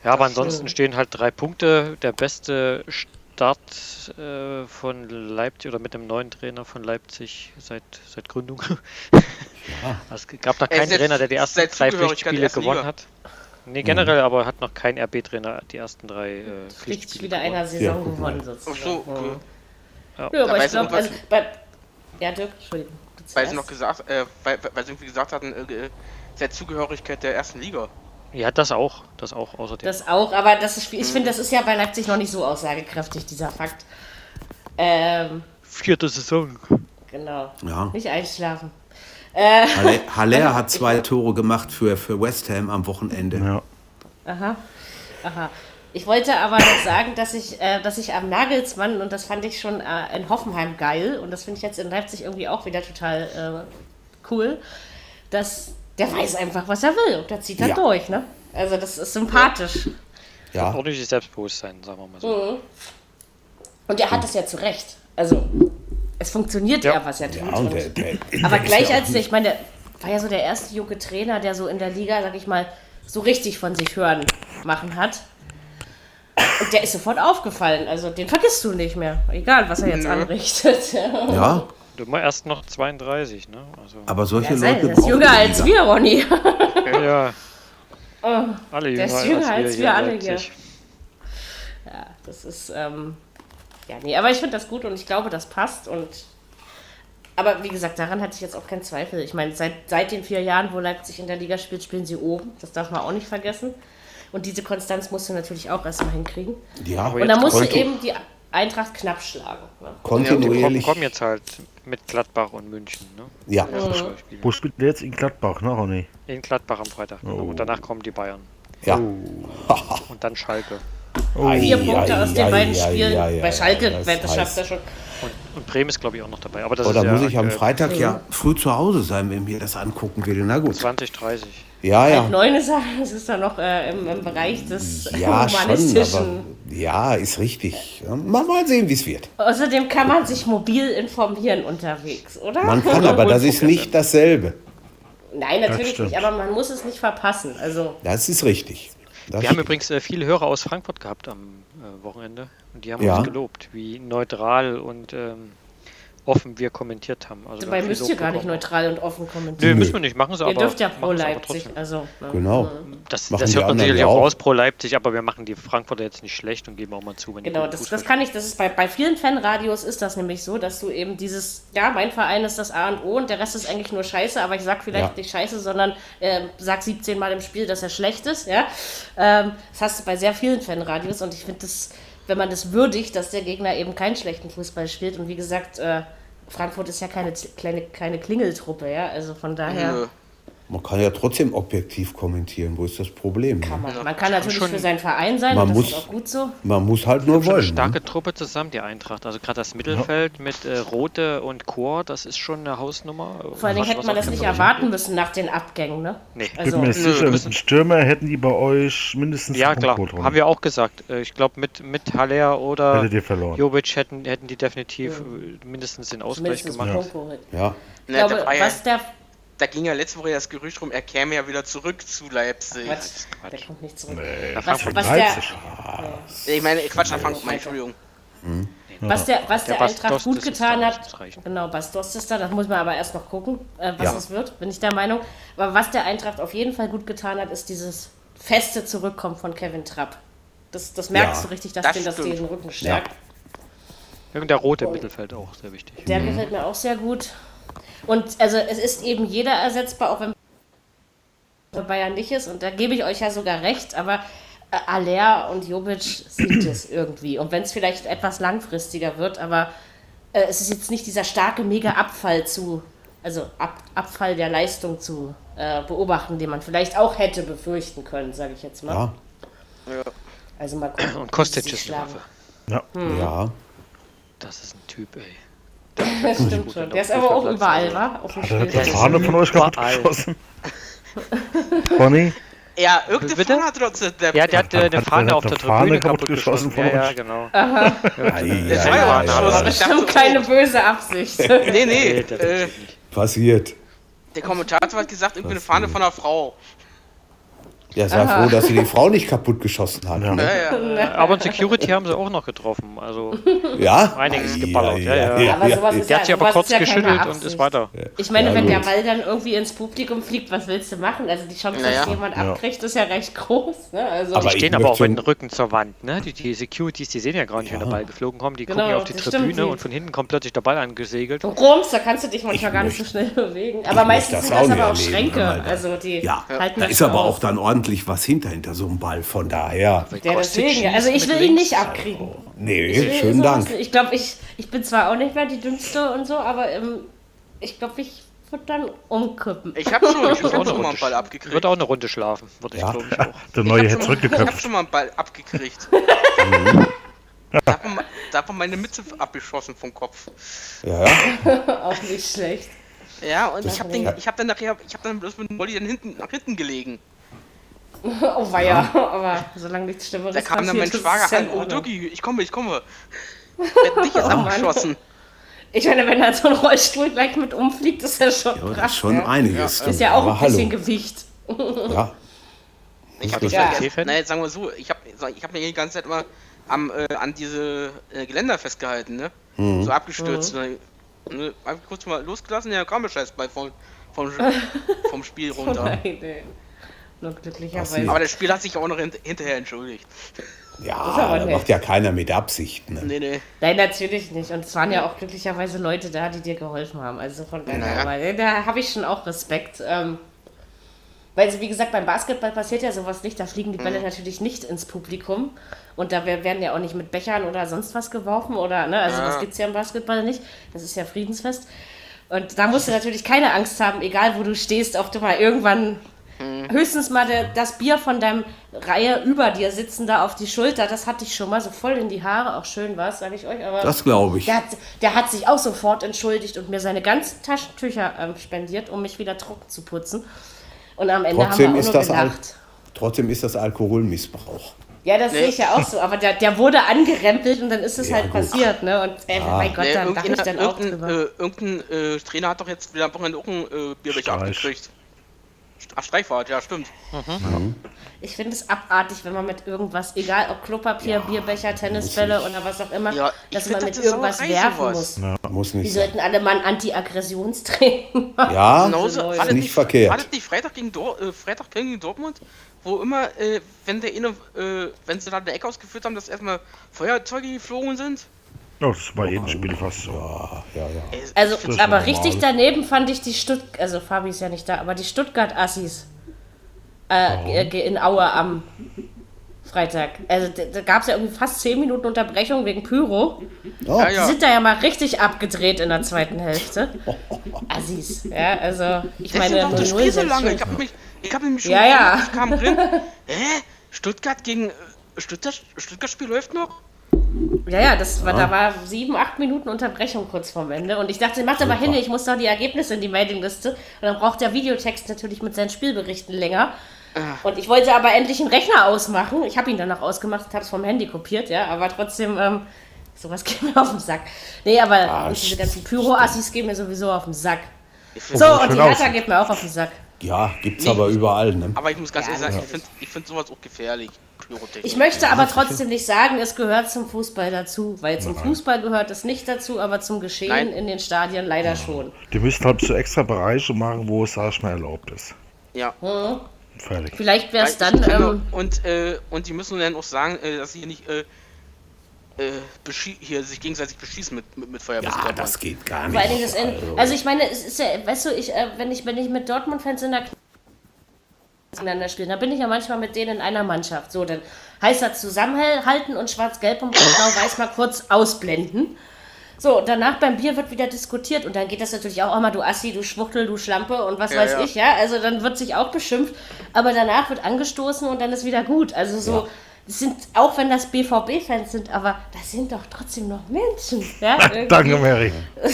F: Ja, aber ansonsten stehen halt drei Punkte. Der beste Start äh, von Leipzig oder mit dem neuen Trainer von Leipzig seit, seit Gründung. Ja. es gab noch keinen Trainer, der die ersten drei Pflichtspiele gewonnen Liga. hat. Nee, generell, mhm. aber hat noch kein RB-Trainer die ersten drei äh,
B: Pflichtspiele wieder einer Saison ja, gewonnen, sozusagen. Ach so, okay. Ja, ja aber ich glaube, also, bei, ja, Dirk, Entschuldigung.
D: Weil sie noch gesagt, äh, weil, weil sie irgendwie gesagt hatten, äh, der Zugehörigkeit der ersten Liga.
F: Ja, das auch. Das auch außerdem.
B: Das auch, aber das ist, ich finde, das ist ja bei Leipzig noch nicht so aussagekräftig, dieser Fakt.
F: Ähm, Vierte Saison.
B: Genau.
C: Ja.
B: Nicht einschlafen.
C: Äh, Haller, Haller hat zwei Tore gemacht für, für West Ham am Wochenende. Ja.
B: Aha. Aha. Ich wollte aber noch sagen, dass ich, äh, dass ich am Nagelsmann, und das fand ich schon äh, in Hoffenheim geil, und das finde ich jetzt in Leipzig irgendwie auch wieder total äh, cool, dass der weiß einfach, was er will und der zieht dann ja. durch, ne? Also das ist sympathisch.
F: Ja. Ordentliches Selbstbewusstsein, sagen wir mal so. Mhm.
B: Und er hat es ja zu Recht. Also es funktioniert ja, ja was er tut. Ja, der, der, aber gleich als, ich meine, der war ja so der erste junge Trainer, der so in der Liga, sag ich mal, so richtig von sich hören machen hat. Und der ist sofort aufgefallen. Also den vergisst du nicht mehr. Egal, was er jetzt anrichtet.
C: Ja.
F: Du mal erst noch 32, ne? Also
C: aber solche ja, Leute.
B: Der ist jünger als wir, Ronny.
F: ja.
B: Oh, alle jünger, der ist jünger als wir, als wir alle hier. Ja, das ist. Ähm, ja, nee, aber ich finde das gut und ich glaube, das passt. Und aber wie gesagt, daran hatte ich jetzt auch keinen Zweifel. Ich meine, seit, seit den vier Jahren, wo Leipzig in der Liga spielt, spielen sie oben. Das darf man auch nicht vergessen. Und diese Konstanz musst du natürlich auch erstmal hinkriegen. Ja, und da musst du eben die Eintracht knapp schlagen.
F: Ne? Kontinuierlich. Ja, kommen jetzt halt mit Gladbach und München. Ne?
C: Ja.
E: ja. Wo spielt der jetzt in Gladbach, ne, Ronny?
F: In Gladbach am Freitag. Oh. Und danach kommen die Bayern.
C: Ja.
F: Oh. und dann Schalke.
B: Oh, Vier Punkte ja, aus den ja, beiden ja, Spielen. Bei Schalke, das, das schafft er schon.
F: Und, und, Bremen ist, glaube ich, auch noch dabei. Aber
C: das Oder muss ich am Freitag äh, ja früh zu Hause sein, wenn mir das angucken will. Na gut.
F: 20, 30.
C: Ja, ja.
B: Halb neun ist, das ist dann noch äh, im, im, Bereich des
C: ja, humanistischen. Schon, aber, ja, ist richtig. Mal, mal sehen, wie es wird.
B: Außerdem kann man sich mobil informieren unterwegs, oder?
C: Man kann, aber das ist nicht dasselbe.
B: Nein, natürlich nicht, aber man muss es nicht verpassen. Also
C: das ist richtig.
F: Das wir haben übrigens äh, viele Hörer aus Frankfurt gehabt am äh, Wochenende und die haben ja. uns gelobt, wie neutral und ähm, offen wir kommentiert haben.
B: Also Dabei müsst ihr gar nicht neutral und offen kommentieren.
F: Nö, müssen wir nicht, machen sie
B: ihr
F: aber.
B: Ihr dürft ja pro Leipzig. Also,
C: ne? Genau.
F: Das, das hört man sicherlich auch raus pro Leipzig, aber wir machen die Frankfurter jetzt nicht schlecht und geben auch mal zu, wenn
B: Genau, das, das kann ich, das ist bei, bei vielen Fanradios ist das nämlich so, dass du eben dieses, ja, mein Verein ist das A und O und der Rest ist eigentlich nur Scheiße, aber ich sag vielleicht ja. nicht Scheiße, sondern äh, sag 17 Mal im Spiel, dass er schlecht ist, ja. Ähm, das hast du bei sehr vielen Fanradios und ich finde das, wenn man das würdigt, dass der Gegner eben keinen schlechten Fußball spielt und wie gesagt, äh, Frankfurt ist ja keine kleine, kleine Klingeltruppe, ja. Also von daher. Nö.
C: Man kann ja trotzdem objektiv kommentieren. Wo ist das Problem?
B: Kann man. man kann natürlich für seinen Verein sein,
C: man muss,
B: ist auch gut so.
C: Man muss halt nur wollen. Eine
F: starke
C: ne?
F: Truppe zusammen, die Eintracht. Also gerade das Mittelfeld ja. mit äh, Rote und Chor, das ist schon eine Hausnummer.
B: Vor allem hätte man das nicht erwarten müssen nach den Abgängen, ne?
E: Nee. Also, ich bin mir sicher, mit Stürmer hätten die bei euch mindestens
F: Ja, klar. Haben wir auch gesagt. Äh, ich glaube, mit, mit Haller oder Jovic hätten, hätten die definitiv ja. mindestens den Ausgleich
B: Zumindest
F: gemacht.
C: Ja. ja.
B: Ich glaube, was der
D: da ging ja letzte Woche das Gerücht rum, er käme ja wieder zurück zu Leipzig.
B: Quatsch, Quatsch. der kommt nicht zurück.
C: Nee,
B: was,
C: was der,
D: ich meine, Quatsch, nach Frankfurt, Entschuldigung.
B: Hm. Was der, was der, der Eintracht gut getan hat, genau, Bastos ist da, das muss man aber erst noch gucken, äh, was ja. es wird, bin ich der Meinung. Aber was der Eintracht auf jeden Fall gut getan hat, ist dieses feste Zurückkommen von Kevin Trapp. Das, das merkst ja, du richtig, dass das den den Rücken stärkt.
F: Ja. Und der rote im Mittelfeld auch sehr wichtig.
B: Der mhm. gefällt mir auch sehr gut. Und also es ist eben jeder ersetzbar, auch wenn Bayern nicht ist. Und da gebe ich euch ja sogar recht, aber äh, Aller und Jovic sind es irgendwie. Und wenn es vielleicht etwas langfristiger wird, aber äh, es ist jetzt nicht dieser starke Mega-Abfall zu also Ab Abfall der Leistung zu äh, beobachten, den man vielleicht auch hätte befürchten können, sage ich jetzt mal. Ja. Also mal gucken.
F: Und Kostic ist eine Waffe.
C: Ja. Hm. ja.
F: Das ist ein Typ, ey.
B: Das stimmt schon. Der ist aber auch überall, wa? Auf dem
E: Hat der Fahne von euch kaputt geschossen? Conny?
D: Ja, irgendeine Bitte? Fahne hat trotzdem
F: der. Ja, der hat, hat eine Fahne auf der Tribüne kaputt geschossen. Von ja, ja, genau. Aha.
B: das war ja, ja, ja. bestimmt keine böse Absicht.
D: nee, nee. Äh,
C: Passiert.
D: Der Kommentator hat gesagt, irgendwie eine Fahne von einer Frau.
C: Ja, sei Aha. froh, dass sie die Frau nicht kaputt geschossen hat.
F: Ja. Ja, ja. Aber Security haben sie auch noch getroffen. Also
C: ja?
F: einiges geballert. Ja, ja, ja. Aber sowas ist der hat sich aber kurz geschüttelt und ist weiter.
B: Ich meine, wenn der Ball dann irgendwie ins Publikum fliegt, was willst du machen? Also die Chance, dass jemand abkriegt, ist ja recht groß. Ne? Also
F: aber die stehen aber auch mit dem Rücken zur Wand. Ne? Die, die Securities, die sehen ja gar nicht, wenn der Ball geflogen kommt. Die genau, gucken ja auf die Tribüne stimmt. und von hinten kommt plötzlich der Ball angesegelt.
B: Du rums, da kannst du dich manchmal gar nicht so schnell bewegen. Aber meistens sind das aber auch Schränke. Also die
C: ja, da ist aber auch dann ordentlich was hinterhin hinter so einem Ball, von daher.
B: Ja, deswegen, also ich will ihn nicht abkriegen.
C: Nee, schönen Dank.
B: Ich glaube, ich, ich bin zwar auch nicht mehr die dünnste und so, aber ähm, ich glaube, ich würde dann umkippen.
D: Ich habe schon, ich hab schon mal einen Ball abgekriegt.
F: Würde auch eine Runde schlafen, würde
E: ja. ich glaube ich auch. Der neue hätte zurückgeköpft.
D: Ich habe schon mal einen Ball abgekriegt. mhm. Da hat, man, da hat man meine Mütze abgeschossen vom Kopf.
C: Ja.
B: auch nicht schlecht.
D: Ja, und das ich habe hab dann nachher, ich habe dann bloß mit dem Molly dann hinten, nach hinten gelegen.
B: oh weia, ja. aber solange nichts Schlimmeres
D: Da kam dann mein Schwager an, oh Ducky, ich komme, ich komme. Werd dich jetzt oh, abgeschossen.
B: Ich meine, wenn da so ein Rollstuhl gleich mit umfliegt, ist ja schon
C: ja, krass. Ist schon ja. einiges.
B: Ja, ist ja auch ein bisschen hallo. Gewicht.
C: Ja.
D: Ich habe ja. naja, sagen wir so, ich habe ich hab mir die ganze Zeit immer am, äh, an diese äh, Geländer festgehalten, ne? Mhm. So abgestürzt. Mhm. Ne? Hab ich kurz mal losgelassen, ja, kam Scheiß bei vom, vom, vom Spiel runter. Nein, nee.
B: Nur glücklicherweise.
D: Aber das Spiel hat sich auch noch hinterher entschuldigt.
C: Ja, da macht ja keiner mit Absicht. Ne?
B: Nee, nee. Nein, natürlich nicht. Und es waren ja auch glücklicherweise Leute da, die dir geholfen haben. Also von daher, naja. da habe ich schon auch Respekt. Ähm, weil, wie gesagt, beim Basketball passiert ja sowas nicht. Da fliegen die Bälle mhm. natürlich nicht ins Publikum. Und da werden ja auch nicht mit Bechern oder sonst was geworfen. Oder, ne? Also, ja. das gibt es ja im Basketball nicht. Das ist ja Friedensfest. Und da musst du natürlich keine Angst haben, egal wo du stehst, ob du mal irgendwann Mhm. Höchstens mal de, das Bier von deinem Reihe über dir sitzen da auf die Schulter, das hatte ich schon mal so voll in die Haare, auch schön war es, sage ich euch. Aber
C: das glaube ich.
B: Der hat, der hat, sich auch sofort entschuldigt und mir seine ganzen Taschentücher ähm, spendiert, um mich wieder trocken zu putzen. Und am Ende trotzdem haben wir auch nur gelacht.
C: trotzdem ist das Alkoholmissbrauch.
B: Ja, das nee. sehe ich ja auch so, aber der, der wurde angerempelt und dann ist es ja, halt gut. passiert, ne? Und äh, ah. mein Gott, nee, dann dachte ich dann auch drüber.
D: Äh, irgendein äh, Trainer hat doch jetzt wieder am Wochenende auch einen äh, Bierbecher abgekriegt. Ach, Streichfahrt, ja, stimmt. Mhm.
B: Ich finde es abartig, wenn man mit irgendwas, egal ob Klopapier, ja, Bierbecher, Tennisbälle oder was auch immer, ja, dass man mit irgendwas werfen muss. Ja,
C: muss nicht
B: Die sollten alle mal ein Anti-Aggressionstraining
C: machen. Ja, Genauso, war das nicht verkehrt. War
D: das nicht Freitag gegen, Dor äh, Freitag gegen Dortmund, wo immer, äh, wenn der eine, äh, wenn sie da eine Ecke ausgeführt haben, dass erstmal Feuerzeuge geflogen sind?
E: Ja, das war jedem Spiel fast so.
C: Ja, ja, ja.
B: Also, aber normal. richtig daneben fand ich die Stuttgart, also Fabi ist ja nicht da, aber die Stuttgart-Assis äh, in Aue am Freitag. Also da gab es ja irgendwie fast 10 Minuten Unterbrechung wegen Pyro. Oh. Ja, ja. Die sind da ja mal richtig abgedreht in der zweiten Hälfte. Assis, ja, also ich das meine,
D: das Spiel so lange. Ich habe mich, ich hab mich schon
B: ja, ja.
D: ich kam drin. Hä? Stuttgart gegen äh, Stuttgart, Stuttgart Spiel läuft noch?
B: Ja, ja, das war, da war sieben, acht Minuten Unterbrechung kurz vorm Ende. Und ich dachte, macht aber hin, ich muss doch die Ergebnisse in die Mailingliste. Und dann braucht der Videotext natürlich mit seinen Spielberichten länger. Ah. Und ich wollte aber endlich einen Rechner ausmachen. Ich habe ihn dann noch ausgemacht, habe es vom Handy kopiert, ja, aber trotzdem, ähm, sowas geht mir auf den Sack. Nee, aber ah, diese ganzen Pyro-Assis gehen mir sowieso auf den Sack. So, und die Hertha geht mir auch auf den Sack.
C: Ja, gibt's nee, aber überall, ne?
D: Aber ich muss ganz ja, ehrlich sagen, ich finde ich find sowas auch gefährlich.
B: Ich möchte aber trotzdem nicht sagen, es gehört zum Fußball dazu, weil zum Fußball gehört es nicht dazu, aber zum Geschehen Nein. in den Stadien leider ja. schon.
E: Die müssten halt so extra Bereiche machen, wo es, sag ich mal, erlaubt ist.
D: Ja. Hm.
B: Fertig. Vielleicht wäre es dann. Ähm,
D: und, äh, und die müssen dann auch sagen, äh, dass sie hier nicht. Äh, äh, hier sich gegenseitig beschießen mit, mit, mit
C: Ja, das geht gar nicht.
B: Also, also, ich meine, es ist ja, weißt du, ich, äh, wenn, ich, wenn ich mit Dortmund-Fans in der miteinander spielen. Da bin ich ja manchmal mit denen in einer Mannschaft. So, dann heißt das zusammenhalten und schwarz-gelb und blau-weiß mal kurz ausblenden. So, danach beim Bier wird wieder diskutiert und dann geht das natürlich auch immer, du Assi, du Schwuchtel, du Schlampe und was ja, weiß ja. ich, ja. Also dann wird sich auch beschimpft, aber danach wird angestoßen und dann ist wieder gut. Also so, ja. sind, auch wenn das BVB-Fans sind, aber das sind doch trotzdem noch Menschen. Ja,
E: danke, Mary.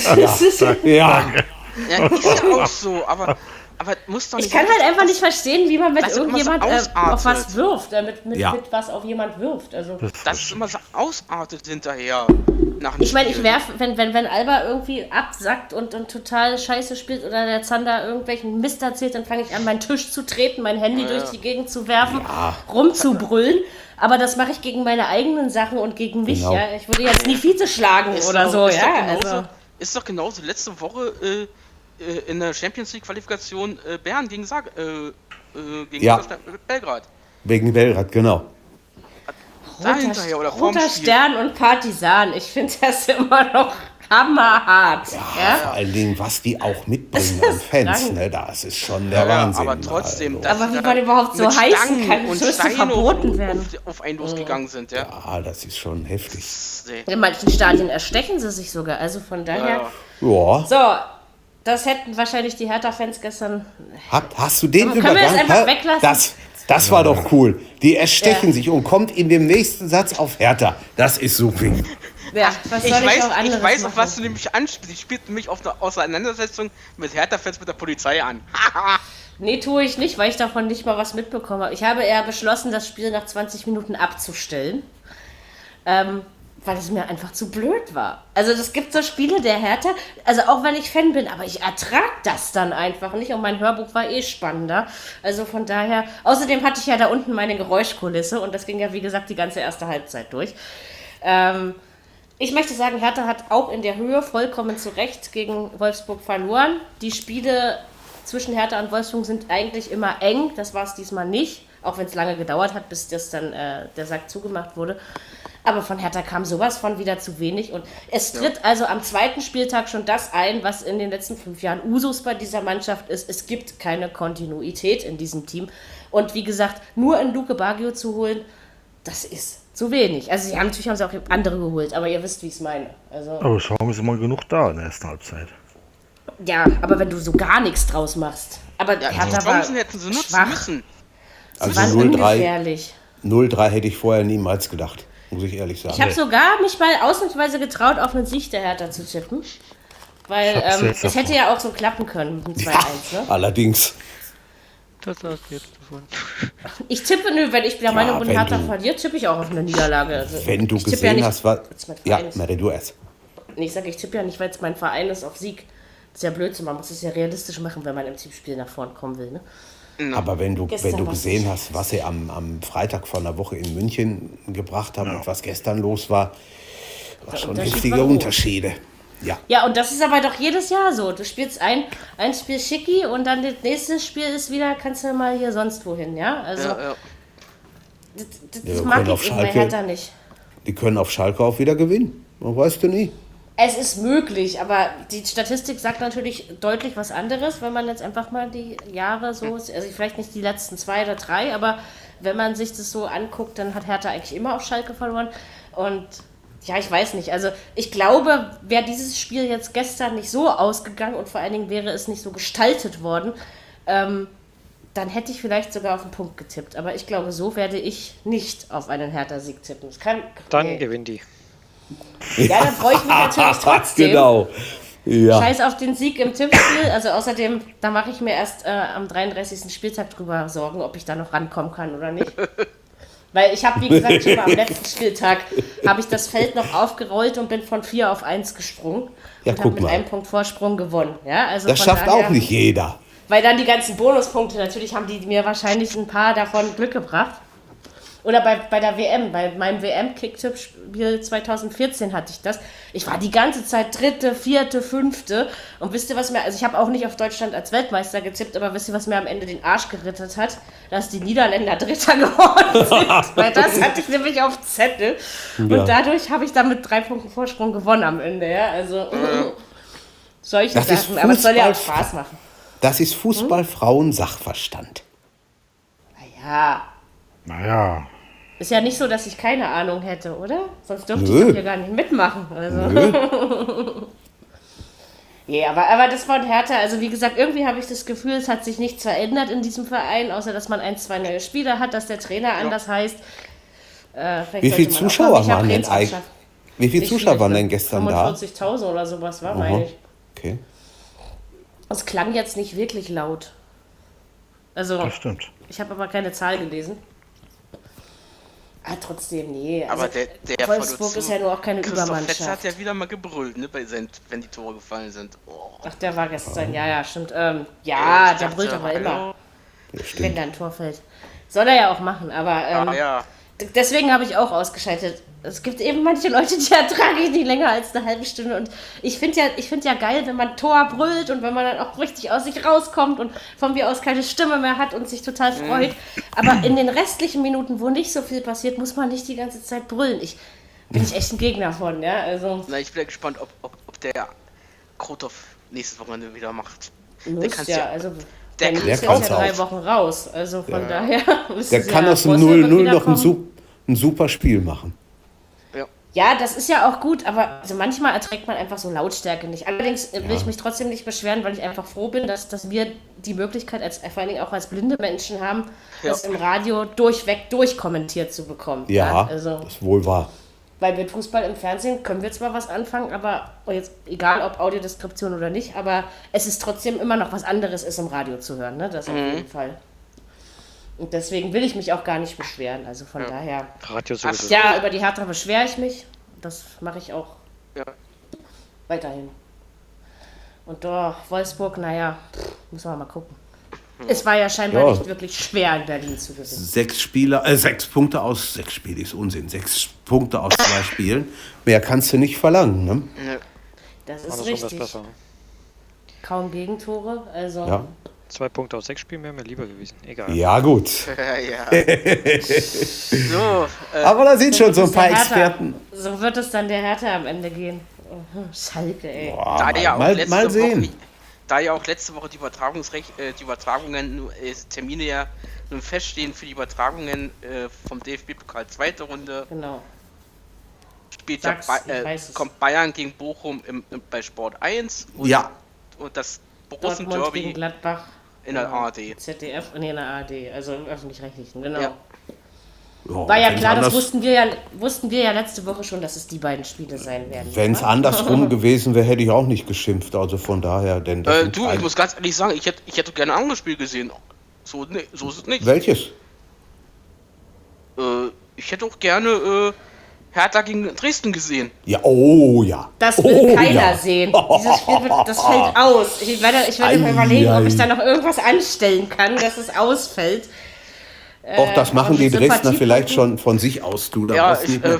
D: ja, danke. Ja, ist ja auch so, aber aber muss doch nicht.
B: Ich kann halt einfach nicht verstehen, wie man mit irgendjemand so äh, auf was wirft, äh, mit, mit, ja. mit, was auf jemand wirft. Also.
D: Das ist immer so ausartet hinterher.
B: ich meine, ich werfe, wenn, wenn, wenn Alba irgendwie absackt und, und total scheiße spielt oder der Zander irgendwelchen Mist erzählt, dann fange ich an, meinen Tisch zu treten, mein Handy ja. durch die Gegend zu werfen, ja. rumzubrüllen. Aber das mache ich gegen meine eigenen Sachen und gegen mich. Genau. Ja? Ich würde jetzt nie Vize schlagen ist oder doch, so.
D: Ist,
B: ja?
D: doch genauso, also. ist doch genauso. Letzte Woche. Äh, in der Champions League Qualifikation äh, Bern gegen, Sag äh, äh gegen
C: ja. Belgrad. Wegen Belgrad, genau.
B: Roter, oder Roter Stern und Partisan. Ich finde das immer noch hammerhart.
C: Ja, ja, vor allen Dingen, was die auch mitbringen an Fans, ne, das ist schon der ja, Wahnsinn.
D: Aber trotzdem,
B: also. aber wie man überhaupt so heißen kann, und Steine
D: verboten werden. Auf, auf einen losgegangen sind, ja.
C: Ja, das ist schon heftig.
B: In manchen Stadien erstechen sie sich sogar, also von daher.
C: Ja.
B: So, das hätten wahrscheinlich die Hertha-Fans gestern.
C: Hab, hast du den
B: Übergang? Können wir das einfach weglassen?
C: Das, das war doch cool. Die erstechen ja. sich und kommt in dem nächsten Satz auf Hertha. Das ist so wichtig.
D: Ja, was ich, weiß, ich, ich weiß, auf was du nämlich anspielst. Ich spielt nämlich auf eine Auseinandersetzung mit Hertha-Fans mit der Polizei an.
B: nee, tue ich nicht, weil ich davon nicht mal was mitbekomme. Ich habe eher beschlossen, das Spiel nach 20 Minuten abzustellen. Ähm, weil es mir einfach zu blöd war. Also es gibt so Spiele der Hertha, also auch wenn ich Fan bin, aber ich ertrag das dann einfach nicht und mein Hörbuch war eh spannender. Also von daher, außerdem hatte ich ja da unten meine Geräuschkulisse und das ging ja wie gesagt die ganze erste Halbzeit durch. Ähm, ich möchte sagen, Hertha hat auch in der Höhe vollkommen zu Recht gegen Wolfsburg verloren. Die Spiele zwischen Hertha und Wolfsburg sind eigentlich immer eng, das war es diesmal nicht, auch wenn es lange gedauert hat, bis das dann äh, der Sack zugemacht wurde. Aber von Hertha kam sowas von wieder zu wenig. Und es tritt ja. also am zweiten Spieltag schon das ein, was in den letzten fünf Jahren Usus bei dieser Mannschaft ist. Es gibt keine Kontinuität in diesem Team. Und wie gesagt, nur in Luke Baggio zu holen, das ist zu wenig. Also sie haben natürlich haben sie auch andere geholt, aber ihr wisst, wie ich es meine. Also,
E: aber Chancen sind immer genug da in der ersten Halbzeit.
B: Ja, aber wenn du so gar nichts draus machst. Aber ja, Hertha war
D: Chancen hätten sie nutzen schwach. müssen.
C: Sie also 0-3 hätte ich vorher niemals gedacht muss ich ehrlich sagen.
B: Ich habe sogar mich mal ausnahmsweise getraut, auf einen Sieg der Hertha zu tippen. Weil ähm, es hätte ja auch so klappen können mit dem 2-1. Ja,
C: ne? Allerdings.
F: Das sagst du jetzt davon.
B: Ich tippe, nö, wenn ich der Meinung ja, bin, Hertha verliert, tippe ich auch auf eine Niederlage. Also,
C: wenn du gesehen ja hast, was. Ja, Mary, du erst.
B: Nee, ich sage, ich tippe ja nicht, weil es mein Verein ist, auf Sieg. Das ist ja Blödsinn, man muss es ja realistisch machen, wenn man im Teamspiel nach vorn kommen will. Ne?
C: Aber wenn du, wenn du gesehen hast, was sie am, am Freitag vor einer Woche in München gebracht haben ja. und was gestern los war, war schon heftige Unterschiede. Ja.
B: ja, und das ist aber doch jedes Jahr so. Du spielst ein, ein Spiel schicki und dann das nächste Spiel ist wieder, kannst du mal hier sonst wohin, ja? Also, ja, ja. das, das, das mag ich Schalke, bei Hertha nicht.
C: Die können auf Schalke auch wieder gewinnen. Man weißt du nie.
B: Es ist möglich, aber die Statistik sagt natürlich deutlich was anderes, wenn man jetzt einfach mal die Jahre so, also vielleicht nicht die letzten zwei oder drei, aber wenn man sich das so anguckt, dann hat Hertha eigentlich immer auf Schalke verloren. Und ja, ich weiß nicht. Also ich glaube, wäre dieses Spiel jetzt gestern nicht so ausgegangen und vor allen Dingen wäre es nicht so gestaltet worden, ähm, dann hätte ich vielleicht sogar auf den Punkt getippt. Aber ich glaube, so werde ich nicht auf einen Hertha-Sieg tippen. Kann,
F: dann nee. gewinnt die.
B: Ja, dann freue ich mich natürlich trotzdem.
C: genau. Ja.
B: Scheiß auf den Sieg im Tippspiel. Also außerdem, da mache ich mir erst äh, am 33. Spieltag drüber Sorgen, ob ich da noch rankommen kann oder nicht. Weil ich habe, wie gesagt, schon mal am letzten Spieltag habe ich das Feld noch aufgerollt und bin von 4 auf 1 gesprungen. Ja, und habe mit mal. einem Punkt Vorsprung gewonnen. Ja, also
C: das schafft daher, auch nicht jeder.
B: Weil dann die ganzen Bonuspunkte, natürlich haben die mir wahrscheinlich ein paar davon Glück gebracht. Oder bei, bei der WM, bei meinem WM-Kicktipp-Spiel 2014 hatte ich das. Ich war die ganze Zeit dritte, vierte, fünfte. Und wisst ihr, was mir, also ich habe auch nicht auf Deutschland als Weltmeister getippt, aber wisst ihr, was mir am Ende den Arsch gerittet hat? Dass die Niederländer Dritter geworden sind. Weil das hatte ich nämlich auf Zettel. Ja. Und dadurch habe ich dann mit drei Punkten Vorsprung gewonnen am Ende. Ja? Also solche das Sachen. Aber es soll ja auch Spaß machen.
C: Das ist Fußball-Frauen-Sachverstand.
B: Naja,
E: naja.
B: Ist ja nicht so, dass ich keine Ahnung hätte, oder? Sonst dürfte Nö. ich hier gar nicht mitmachen. Also. Ja, aber, aber das von Hertha, also wie gesagt, irgendwie habe ich das Gefühl, es hat sich nichts verändert in diesem Verein, außer dass man ein, zwei neue Spieler hat, dass der Trainer ja. anders heißt.
C: Äh, wie viele Zuschauer waren denn eigentlich? Wie viele Zuschauer waren denn gestern 45
B: da? 45.000 oder sowas war, meine ich.
C: Okay.
B: Es klang jetzt nicht wirklich laut. Also, das stimmt. ich habe aber keine Zahl gelesen. Ah, trotzdem, nee.
D: Also aber der, der
B: Wolfsburg ist ja nur auch keine Christoph Übermannschaft. Fetzer
D: hat ja wieder mal gebrüllt, ne, bei seinen, wenn die Tore gefallen sind.
B: Oh. Ach, der war gestern, ja, ja, stimmt. Ähm, ja, ja der brüllt aber immer, wenn da ein Tor fällt. Soll er ja auch machen, aber ähm, ah, ja. Deswegen habe ich auch ausgeschaltet es gibt eben manche Leute, die ertrage ich nicht länger als eine halbe Stunde. Und ich finde ja, find ja geil, wenn man Tor brüllt und wenn man dann auch richtig aus sich rauskommt und von mir aus keine Stimme mehr hat und sich total freut. Aber in den restlichen Minuten, wo nicht so viel passiert, muss man nicht die ganze Zeit brüllen. Ich bin ich echt ein Gegner von, ja. Also.
D: Na, ich bin ja gespannt, ob, ob, ob der Krotov nächstes Wochenende wieder macht.
B: Der ja, ja, also der, der ist ja drei Wochen raus. Also von ja. daher.
C: Der kann aus dem 0-0 noch ein, ein super Spiel machen.
B: Ja, das ist ja auch gut, aber also manchmal erträgt man einfach so Lautstärke nicht. Allerdings will ja. ich mich trotzdem nicht beschweren, weil ich einfach froh bin, dass, dass wir die Möglichkeit, als, vor allen Dingen auch als blinde Menschen haben, ja. das im Radio durchweg durchkommentiert zu bekommen.
C: Ja, ja, also, das ist wohl wahr.
B: Weil mit Fußball im Fernsehen können wir zwar was anfangen, aber jetzt egal ob Audiodeskription oder nicht, aber es ist trotzdem immer noch was anderes, ist im Radio zu hören, ne? Das mhm. auf jeden Fall. Und deswegen will ich mich auch gar nicht beschweren. Also von ja. daher. Radio sowieso. Ja, über die Hertha beschwere ich mich. Das mache ich auch ja. weiterhin. Und doch, Wolfsburg, naja, müssen wir mal gucken. Es war ja scheinbar ja. nicht wirklich schwer in Berlin zu gewinnen.
C: Sechs Spieler, äh, sechs Punkte aus, sechs Spiele ist Unsinn, sechs Punkte aus zwei Spielen. Mehr kannst du nicht verlangen, ne?
B: Das ist richtig. Kaum Gegentore, also.
F: Ja. Zwei Punkte aus sechs Spielen wären mir lieber gewesen. Egal.
C: Ja, gut.
D: ja.
C: so, äh, Aber da sind so schon so ein paar Experten.
B: So wird es dann der Hertha am Ende gehen. Oh, Schalke, ey.
C: Boah, da mal, mal, mal sehen.
D: Woche, da ja auch letzte Woche die, Übertragungsrecht, äh, die Übertragungen, äh, Termine ja nun feststehen für die Übertragungen äh, vom DFB-Pokal zweite Runde.
B: Genau.
D: Spielt ja, äh, kommt Bayern gegen Bochum im, im, bei Sport 1.
C: Und, ja.
D: Und das Borussen Derby.
B: gegen Gladbach
D: in der ARD.
B: ZDF, nee, in der ARD, also im Öffentlich-Rechtlichen, genau. Ja. Oh, War ja klar, das wussten wir ja, wussten wir ja letzte Woche schon, dass es die beiden Spiele sein werden.
C: Wenn es andersrum gewesen wäre, hätte ich auch nicht geschimpft. Also von daher, denn
D: äh, Du, ich muss ganz ehrlich sagen, ich hätte, ich hätte gerne ein anderes Spiel gesehen. So, nee, so ist es nicht.
C: Welches?
D: Äh, ich hätte auch gerne äh, Hertha gegen Dresden gesehen.
C: Ja, oh ja.
B: Das will oh, keiner ja. sehen. Dieses Spiel wird, das fällt aus. Ich werde, ich werde mir überlegen, ob ich da noch irgendwas anstellen kann, dass es ausfällt.
C: Auch das äh, machen die Dresdner vielleicht schon von sich aus, du.
D: Ja, ich, äh,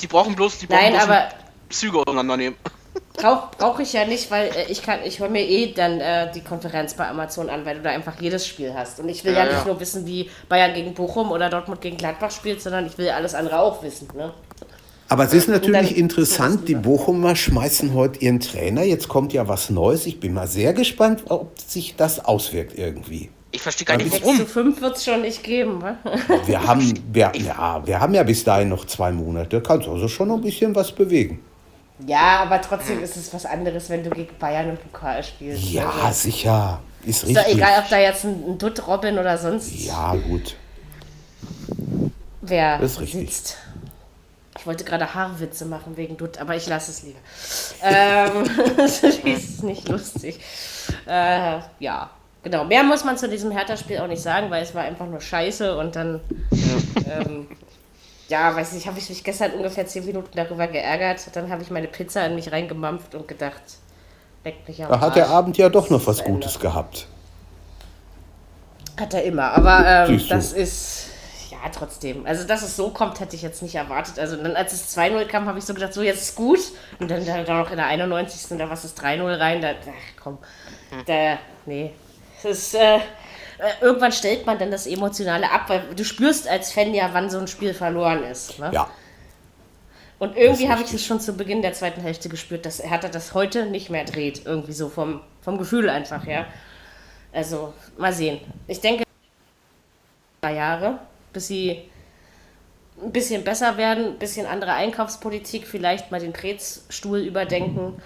D: die brauchen bloß die
B: Nein, aber
D: Züge auseinandernehmen.
B: Brauche brauch ich ja nicht, weil äh, ich kann, ich höre mir eh dann äh, die Konferenz bei Amazon an, weil du da einfach jedes Spiel hast. Und ich will ja, ja nicht ja. nur wissen, wie Bayern gegen Bochum oder Dortmund gegen Gladbach spielt, sondern ich will alles andere auch wissen. Ne?
C: Aber es ist natürlich interessant, die Bochumer schmeißen heute ihren Trainer. Jetzt kommt ja was Neues. Ich bin mal sehr gespannt, ob sich das auswirkt irgendwie.
D: Ich verstehe gar nicht, warum.
B: zu 5 wird es schon nicht geben. Wa?
C: Wir haben, wir, ja, wir haben ja bis dahin noch zwei Monate. Kannst also schon noch ein bisschen was bewegen.
B: Ja, aber trotzdem ist es was anderes, wenn du gegen Bayern im Pokal spielst.
C: Ja, also. sicher. Ist, ist
B: richtig. Ist doch egal, ob da jetzt ein, ein Dutt Robin oder sonst.
C: Ja, gut.
B: Wer ist richtig. sitzt. Ich wollte gerade Haarwitze machen wegen Dutt, aber ich lasse es lieber. ähm, das ist nicht lustig. Äh, ja, genau. Mehr muss man zu diesem Hertha-Spiel auch nicht sagen, weil es war einfach nur scheiße und dann. ähm, ja, weiß nicht, habe ich mich gestern ungefähr zehn Minuten darüber geärgert. Dann habe ich meine Pizza in mich reingemampft und gedacht, leckt mich am
C: Da hat der Abend ja doch noch was Gutes gehabt.
B: Hat er immer, aber ähm, das ist ja, trotzdem. Also, dass es so kommt, hätte ich jetzt nicht erwartet. Also, dann, als es 2-0 kam, habe ich so gedacht, so, jetzt ist gut. Und dann, dann noch in der 91. da was ist 3-0 rein. Da, ach komm. Mhm. Da, nee. Das äh, äh, irgendwann stellt man dann das Emotionale ab, weil du spürst als Fan ja, wann so ein Spiel verloren ist. Ne?
C: Ja.
B: Und irgendwie habe ich es schon zu Beginn der zweiten Hälfte gespürt, dass Hertha das heute nicht mehr dreht. Irgendwie so vom, vom Gefühl einfach, ja. Also, mal sehen. Ich denke, drei Jahre bis sie ein bisschen besser werden, ein bisschen andere Einkaufspolitik, vielleicht mal den Preisstuhl überdenken.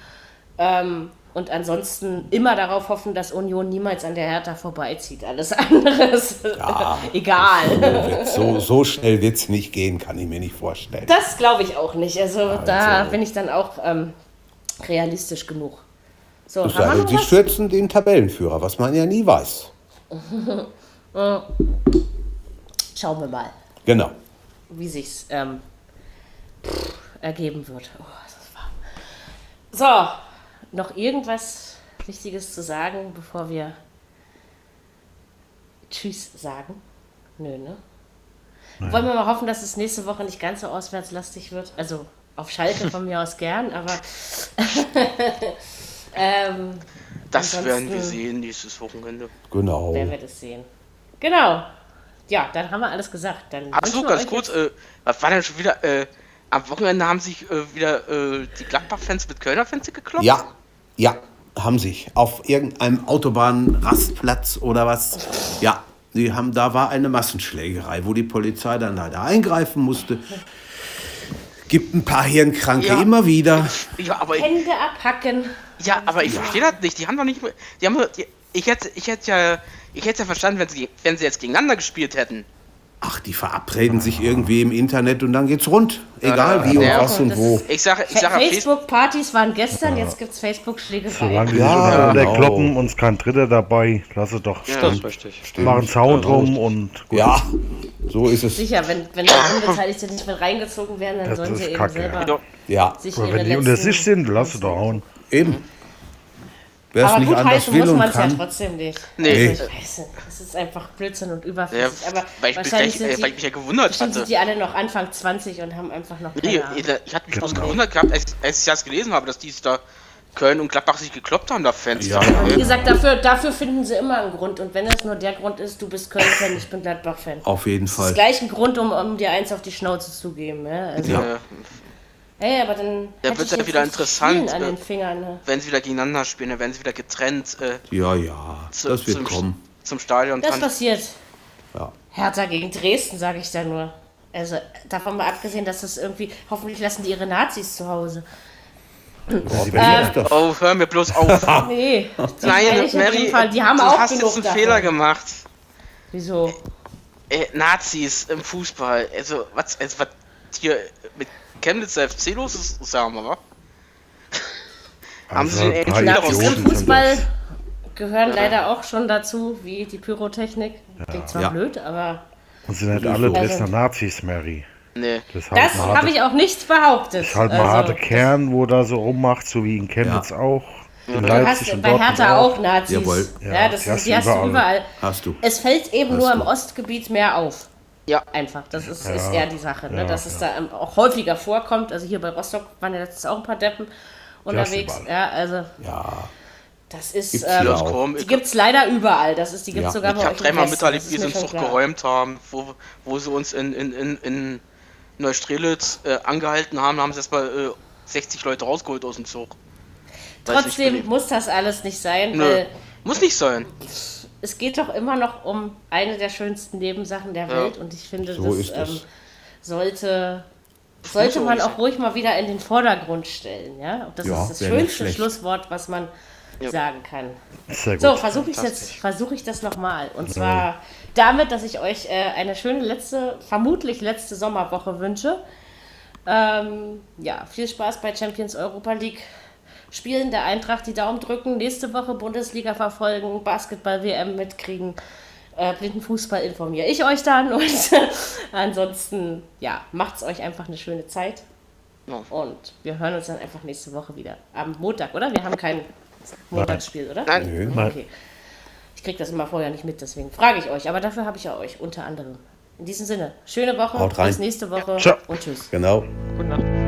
B: Ähm, und ansonsten immer darauf hoffen, dass Union niemals an der Hertha vorbeizieht. Alles andere ist ja, egal.
C: So, so schnell wird es nicht gehen, kann ich mir nicht vorstellen.
B: Das glaube ich auch nicht. Also, also, da bin ich dann auch ähm, realistisch genug.
C: So, das haben Sie stürzen den Tabellenführer, was man ja nie weiß.
B: Schauen wir mal.
C: Genau.
B: Wie sich's ähm, ergeben wird. Oh, so, noch irgendwas Wichtiges zu sagen, bevor wir Tschüss sagen? Nö, ne? Nein. Wollen wir mal hoffen, dass es nächste Woche nicht ganz so auswärtslastig wird. Also auf Schalke von mir aus gern, aber.
D: ähm, das werden wir sehen nächstes Wochenende.
C: Genau.
B: Werden wir das sehen. Genau. Ja, dann haben wir alles gesagt. Dann
D: Achso, ganz kurz, äh, was war denn schon wieder? Äh, am Wochenende haben sich äh, wieder äh, die Gladbach-Fans mit Kölner-Fans geklopft?
C: Ja, ja, haben sich. Auf irgendeinem Autobahnrastplatz oder was. Ja, sie haben, da war eine Massenschlägerei, wo die Polizei dann leider eingreifen musste. Gibt ein paar Hirnkranke ja. immer wieder.
B: Ja, aber Hände abhacken.
D: Ja, aber ich ja. verstehe das nicht. Die haben doch nicht. Die haben, die, ich hätte, ich hätte ja, ich hätte ja verstanden, wenn sie, wenn sie jetzt gegeneinander gespielt hätten.
C: Ach, die verabreden sich irgendwie im Internet und dann geht's rund. Egal wie und ja, was und wo.
B: Ich sage, ich sage Facebook-Partys waren gestern, ja. jetzt gibt's Facebook-Schläge.
E: Solange die ja, sich genau. kloppen, uns kein Dritter dabei, lass es doch.
D: Ja, Stimmt. Richtig.
E: Stimmt. Machen Sound rum und
C: gut. Ja, so ist es.
B: Sicher, wenn, wenn da Unbeteiligte nicht mit reingezogen werden, dann das sollen sie eben Kacke. selber
C: ja.
B: sich
E: Aber wenn die unter sich sind, lass es doch hauen.
C: Eben.
B: Wer es nicht anders will muss man es ja trotzdem nicht. Nee. Also, ich weiß es ist einfach Blödsinn und überflüssig. Ja, aber
D: weil, ich wahrscheinlich gleich, sind die, weil ich mich ja gewundert hatte.
B: sind die alle noch Anfang 20 und haben einfach noch
D: keine nee, Ich hatte mich genau. gewundert gehabt, als, als ich das gelesen habe, dass die da Köln und Gladbach sich gekloppt haben, da Fans.
B: Ja. Wie gesagt, dafür, dafür finden sie immer einen Grund. Und wenn es nur der Grund ist, du bist Köln-Fan, ich bin Gladbach-Fan.
C: Auf jeden Fall.
B: Das ist gleich ein Grund, um, um dir eins auf die Schnauze zu geben. Ja? Also, ja. Hey, aber dann.
D: Da wird es ja wieder interessant,
B: an den Fingern, ne?
D: wenn sie wieder gegeneinander spielen, dann werden sie wieder getrennt. Äh,
C: ja, ja, zu, das wird
D: zum,
C: kommen.
D: Zum Stadion.
B: Das passiert.
C: Ja.
B: Hertha gegen Dresden, sage ich da nur. Also davon mal abgesehen, dass das irgendwie. Hoffentlich lassen die ihre Nazis zu Hause.
D: ähm, oh, hör mir bloß auf.
B: nee,
D: die Nein, Mary,
B: Fall, die haben du auch
D: hast jetzt einen davon. Fehler gemacht.
B: Wieso?
D: Äh, Nazis im Fußball. Also, was, also, was hier mit Chemnitzer FC los ist, sagen wir, wa?
B: Haben sie den Nazis im Fußball gehören ja. leider auch schon dazu, wie die Pyrotechnik. Ja. Klingt zwar ja. blöd, aber.
E: Und sind halt alle Dresdner also, Nazis, Mary.
D: Nee.
B: Das, das habe ich auch nicht behauptet.
E: Das ist halt mal also, harter Kern, wo da so rummacht, so wie in Chemnitz auch.
B: In du hast bei Hertha auch, auch Nazis. Jawohl. Ja, ja das die hast, die hast du überall.
C: Hast du.
B: Es fällt eben hast nur du. im Ostgebiet mehr auf. Ja. Einfach. Das ist, ja. ist eher die Sache, ne? Ja, dass es da auch häufiger vorkommt. Also hier bei Rostock waren ja letztens auch ein paar Deppen unterwegs. Ja, also.
C: Ja.
B: Das ist, gibt's ähm, die gibt es leider überall. Das ist, die gibt es sogar
D: bei Ich habe dreimal miterlebt, wie sie uns doch geräumt haben, wo, wo sie uns in, in, in, in Neustrelitz äh, angehalten haben, haben sie erstmal äh, 60 Leute rausgeholt aus dem Zug.
B: Trotzdem muss das alles nicht sein. Nö,
D: muss nicht sein
B: es geht doch immer noch um eine der schönsten Nebensachen der ja. Welt und ich finde, so das ähm, sollte, sollte man auch ruhig mal wieder in den Vordergrund stellen. Ja? Das ja, ist das schönste Schlusswort, was man ja. sagen kann. So, versuche ich jetzt, versuche ich das nochmal. Und zwar damit, dass ich euch äh, eine schöne letzte, vermutlich letzte Sommerwoche wünsche. Ähm, ja, viel Spaß bei Champions Europa League Spielen der Eintracht die Daumen drücken, nächste Woche Bundesliga verfolgen, Basketball-WM mitkriegen, äh, Blindenfußball informiere ich euch dann und ansonsten, ja, macht's euch einfach eine schöne Zeit. Und wir hören uns dann einfach nächste Woche wieder. Am Montag, oder? Wir haben kein Montagsspiel, oder?
D: Nein.
B: Okay. Ich kriege das immer vorher nicht mit, deswegen frage ich euch. Aber dafür habe ich ja euch unter anderem. In diesem Sinne, schöne Woche, bis nächste Woche
C: ja.
B: und tschüss.
C: Genau.
D: Gute Nacht.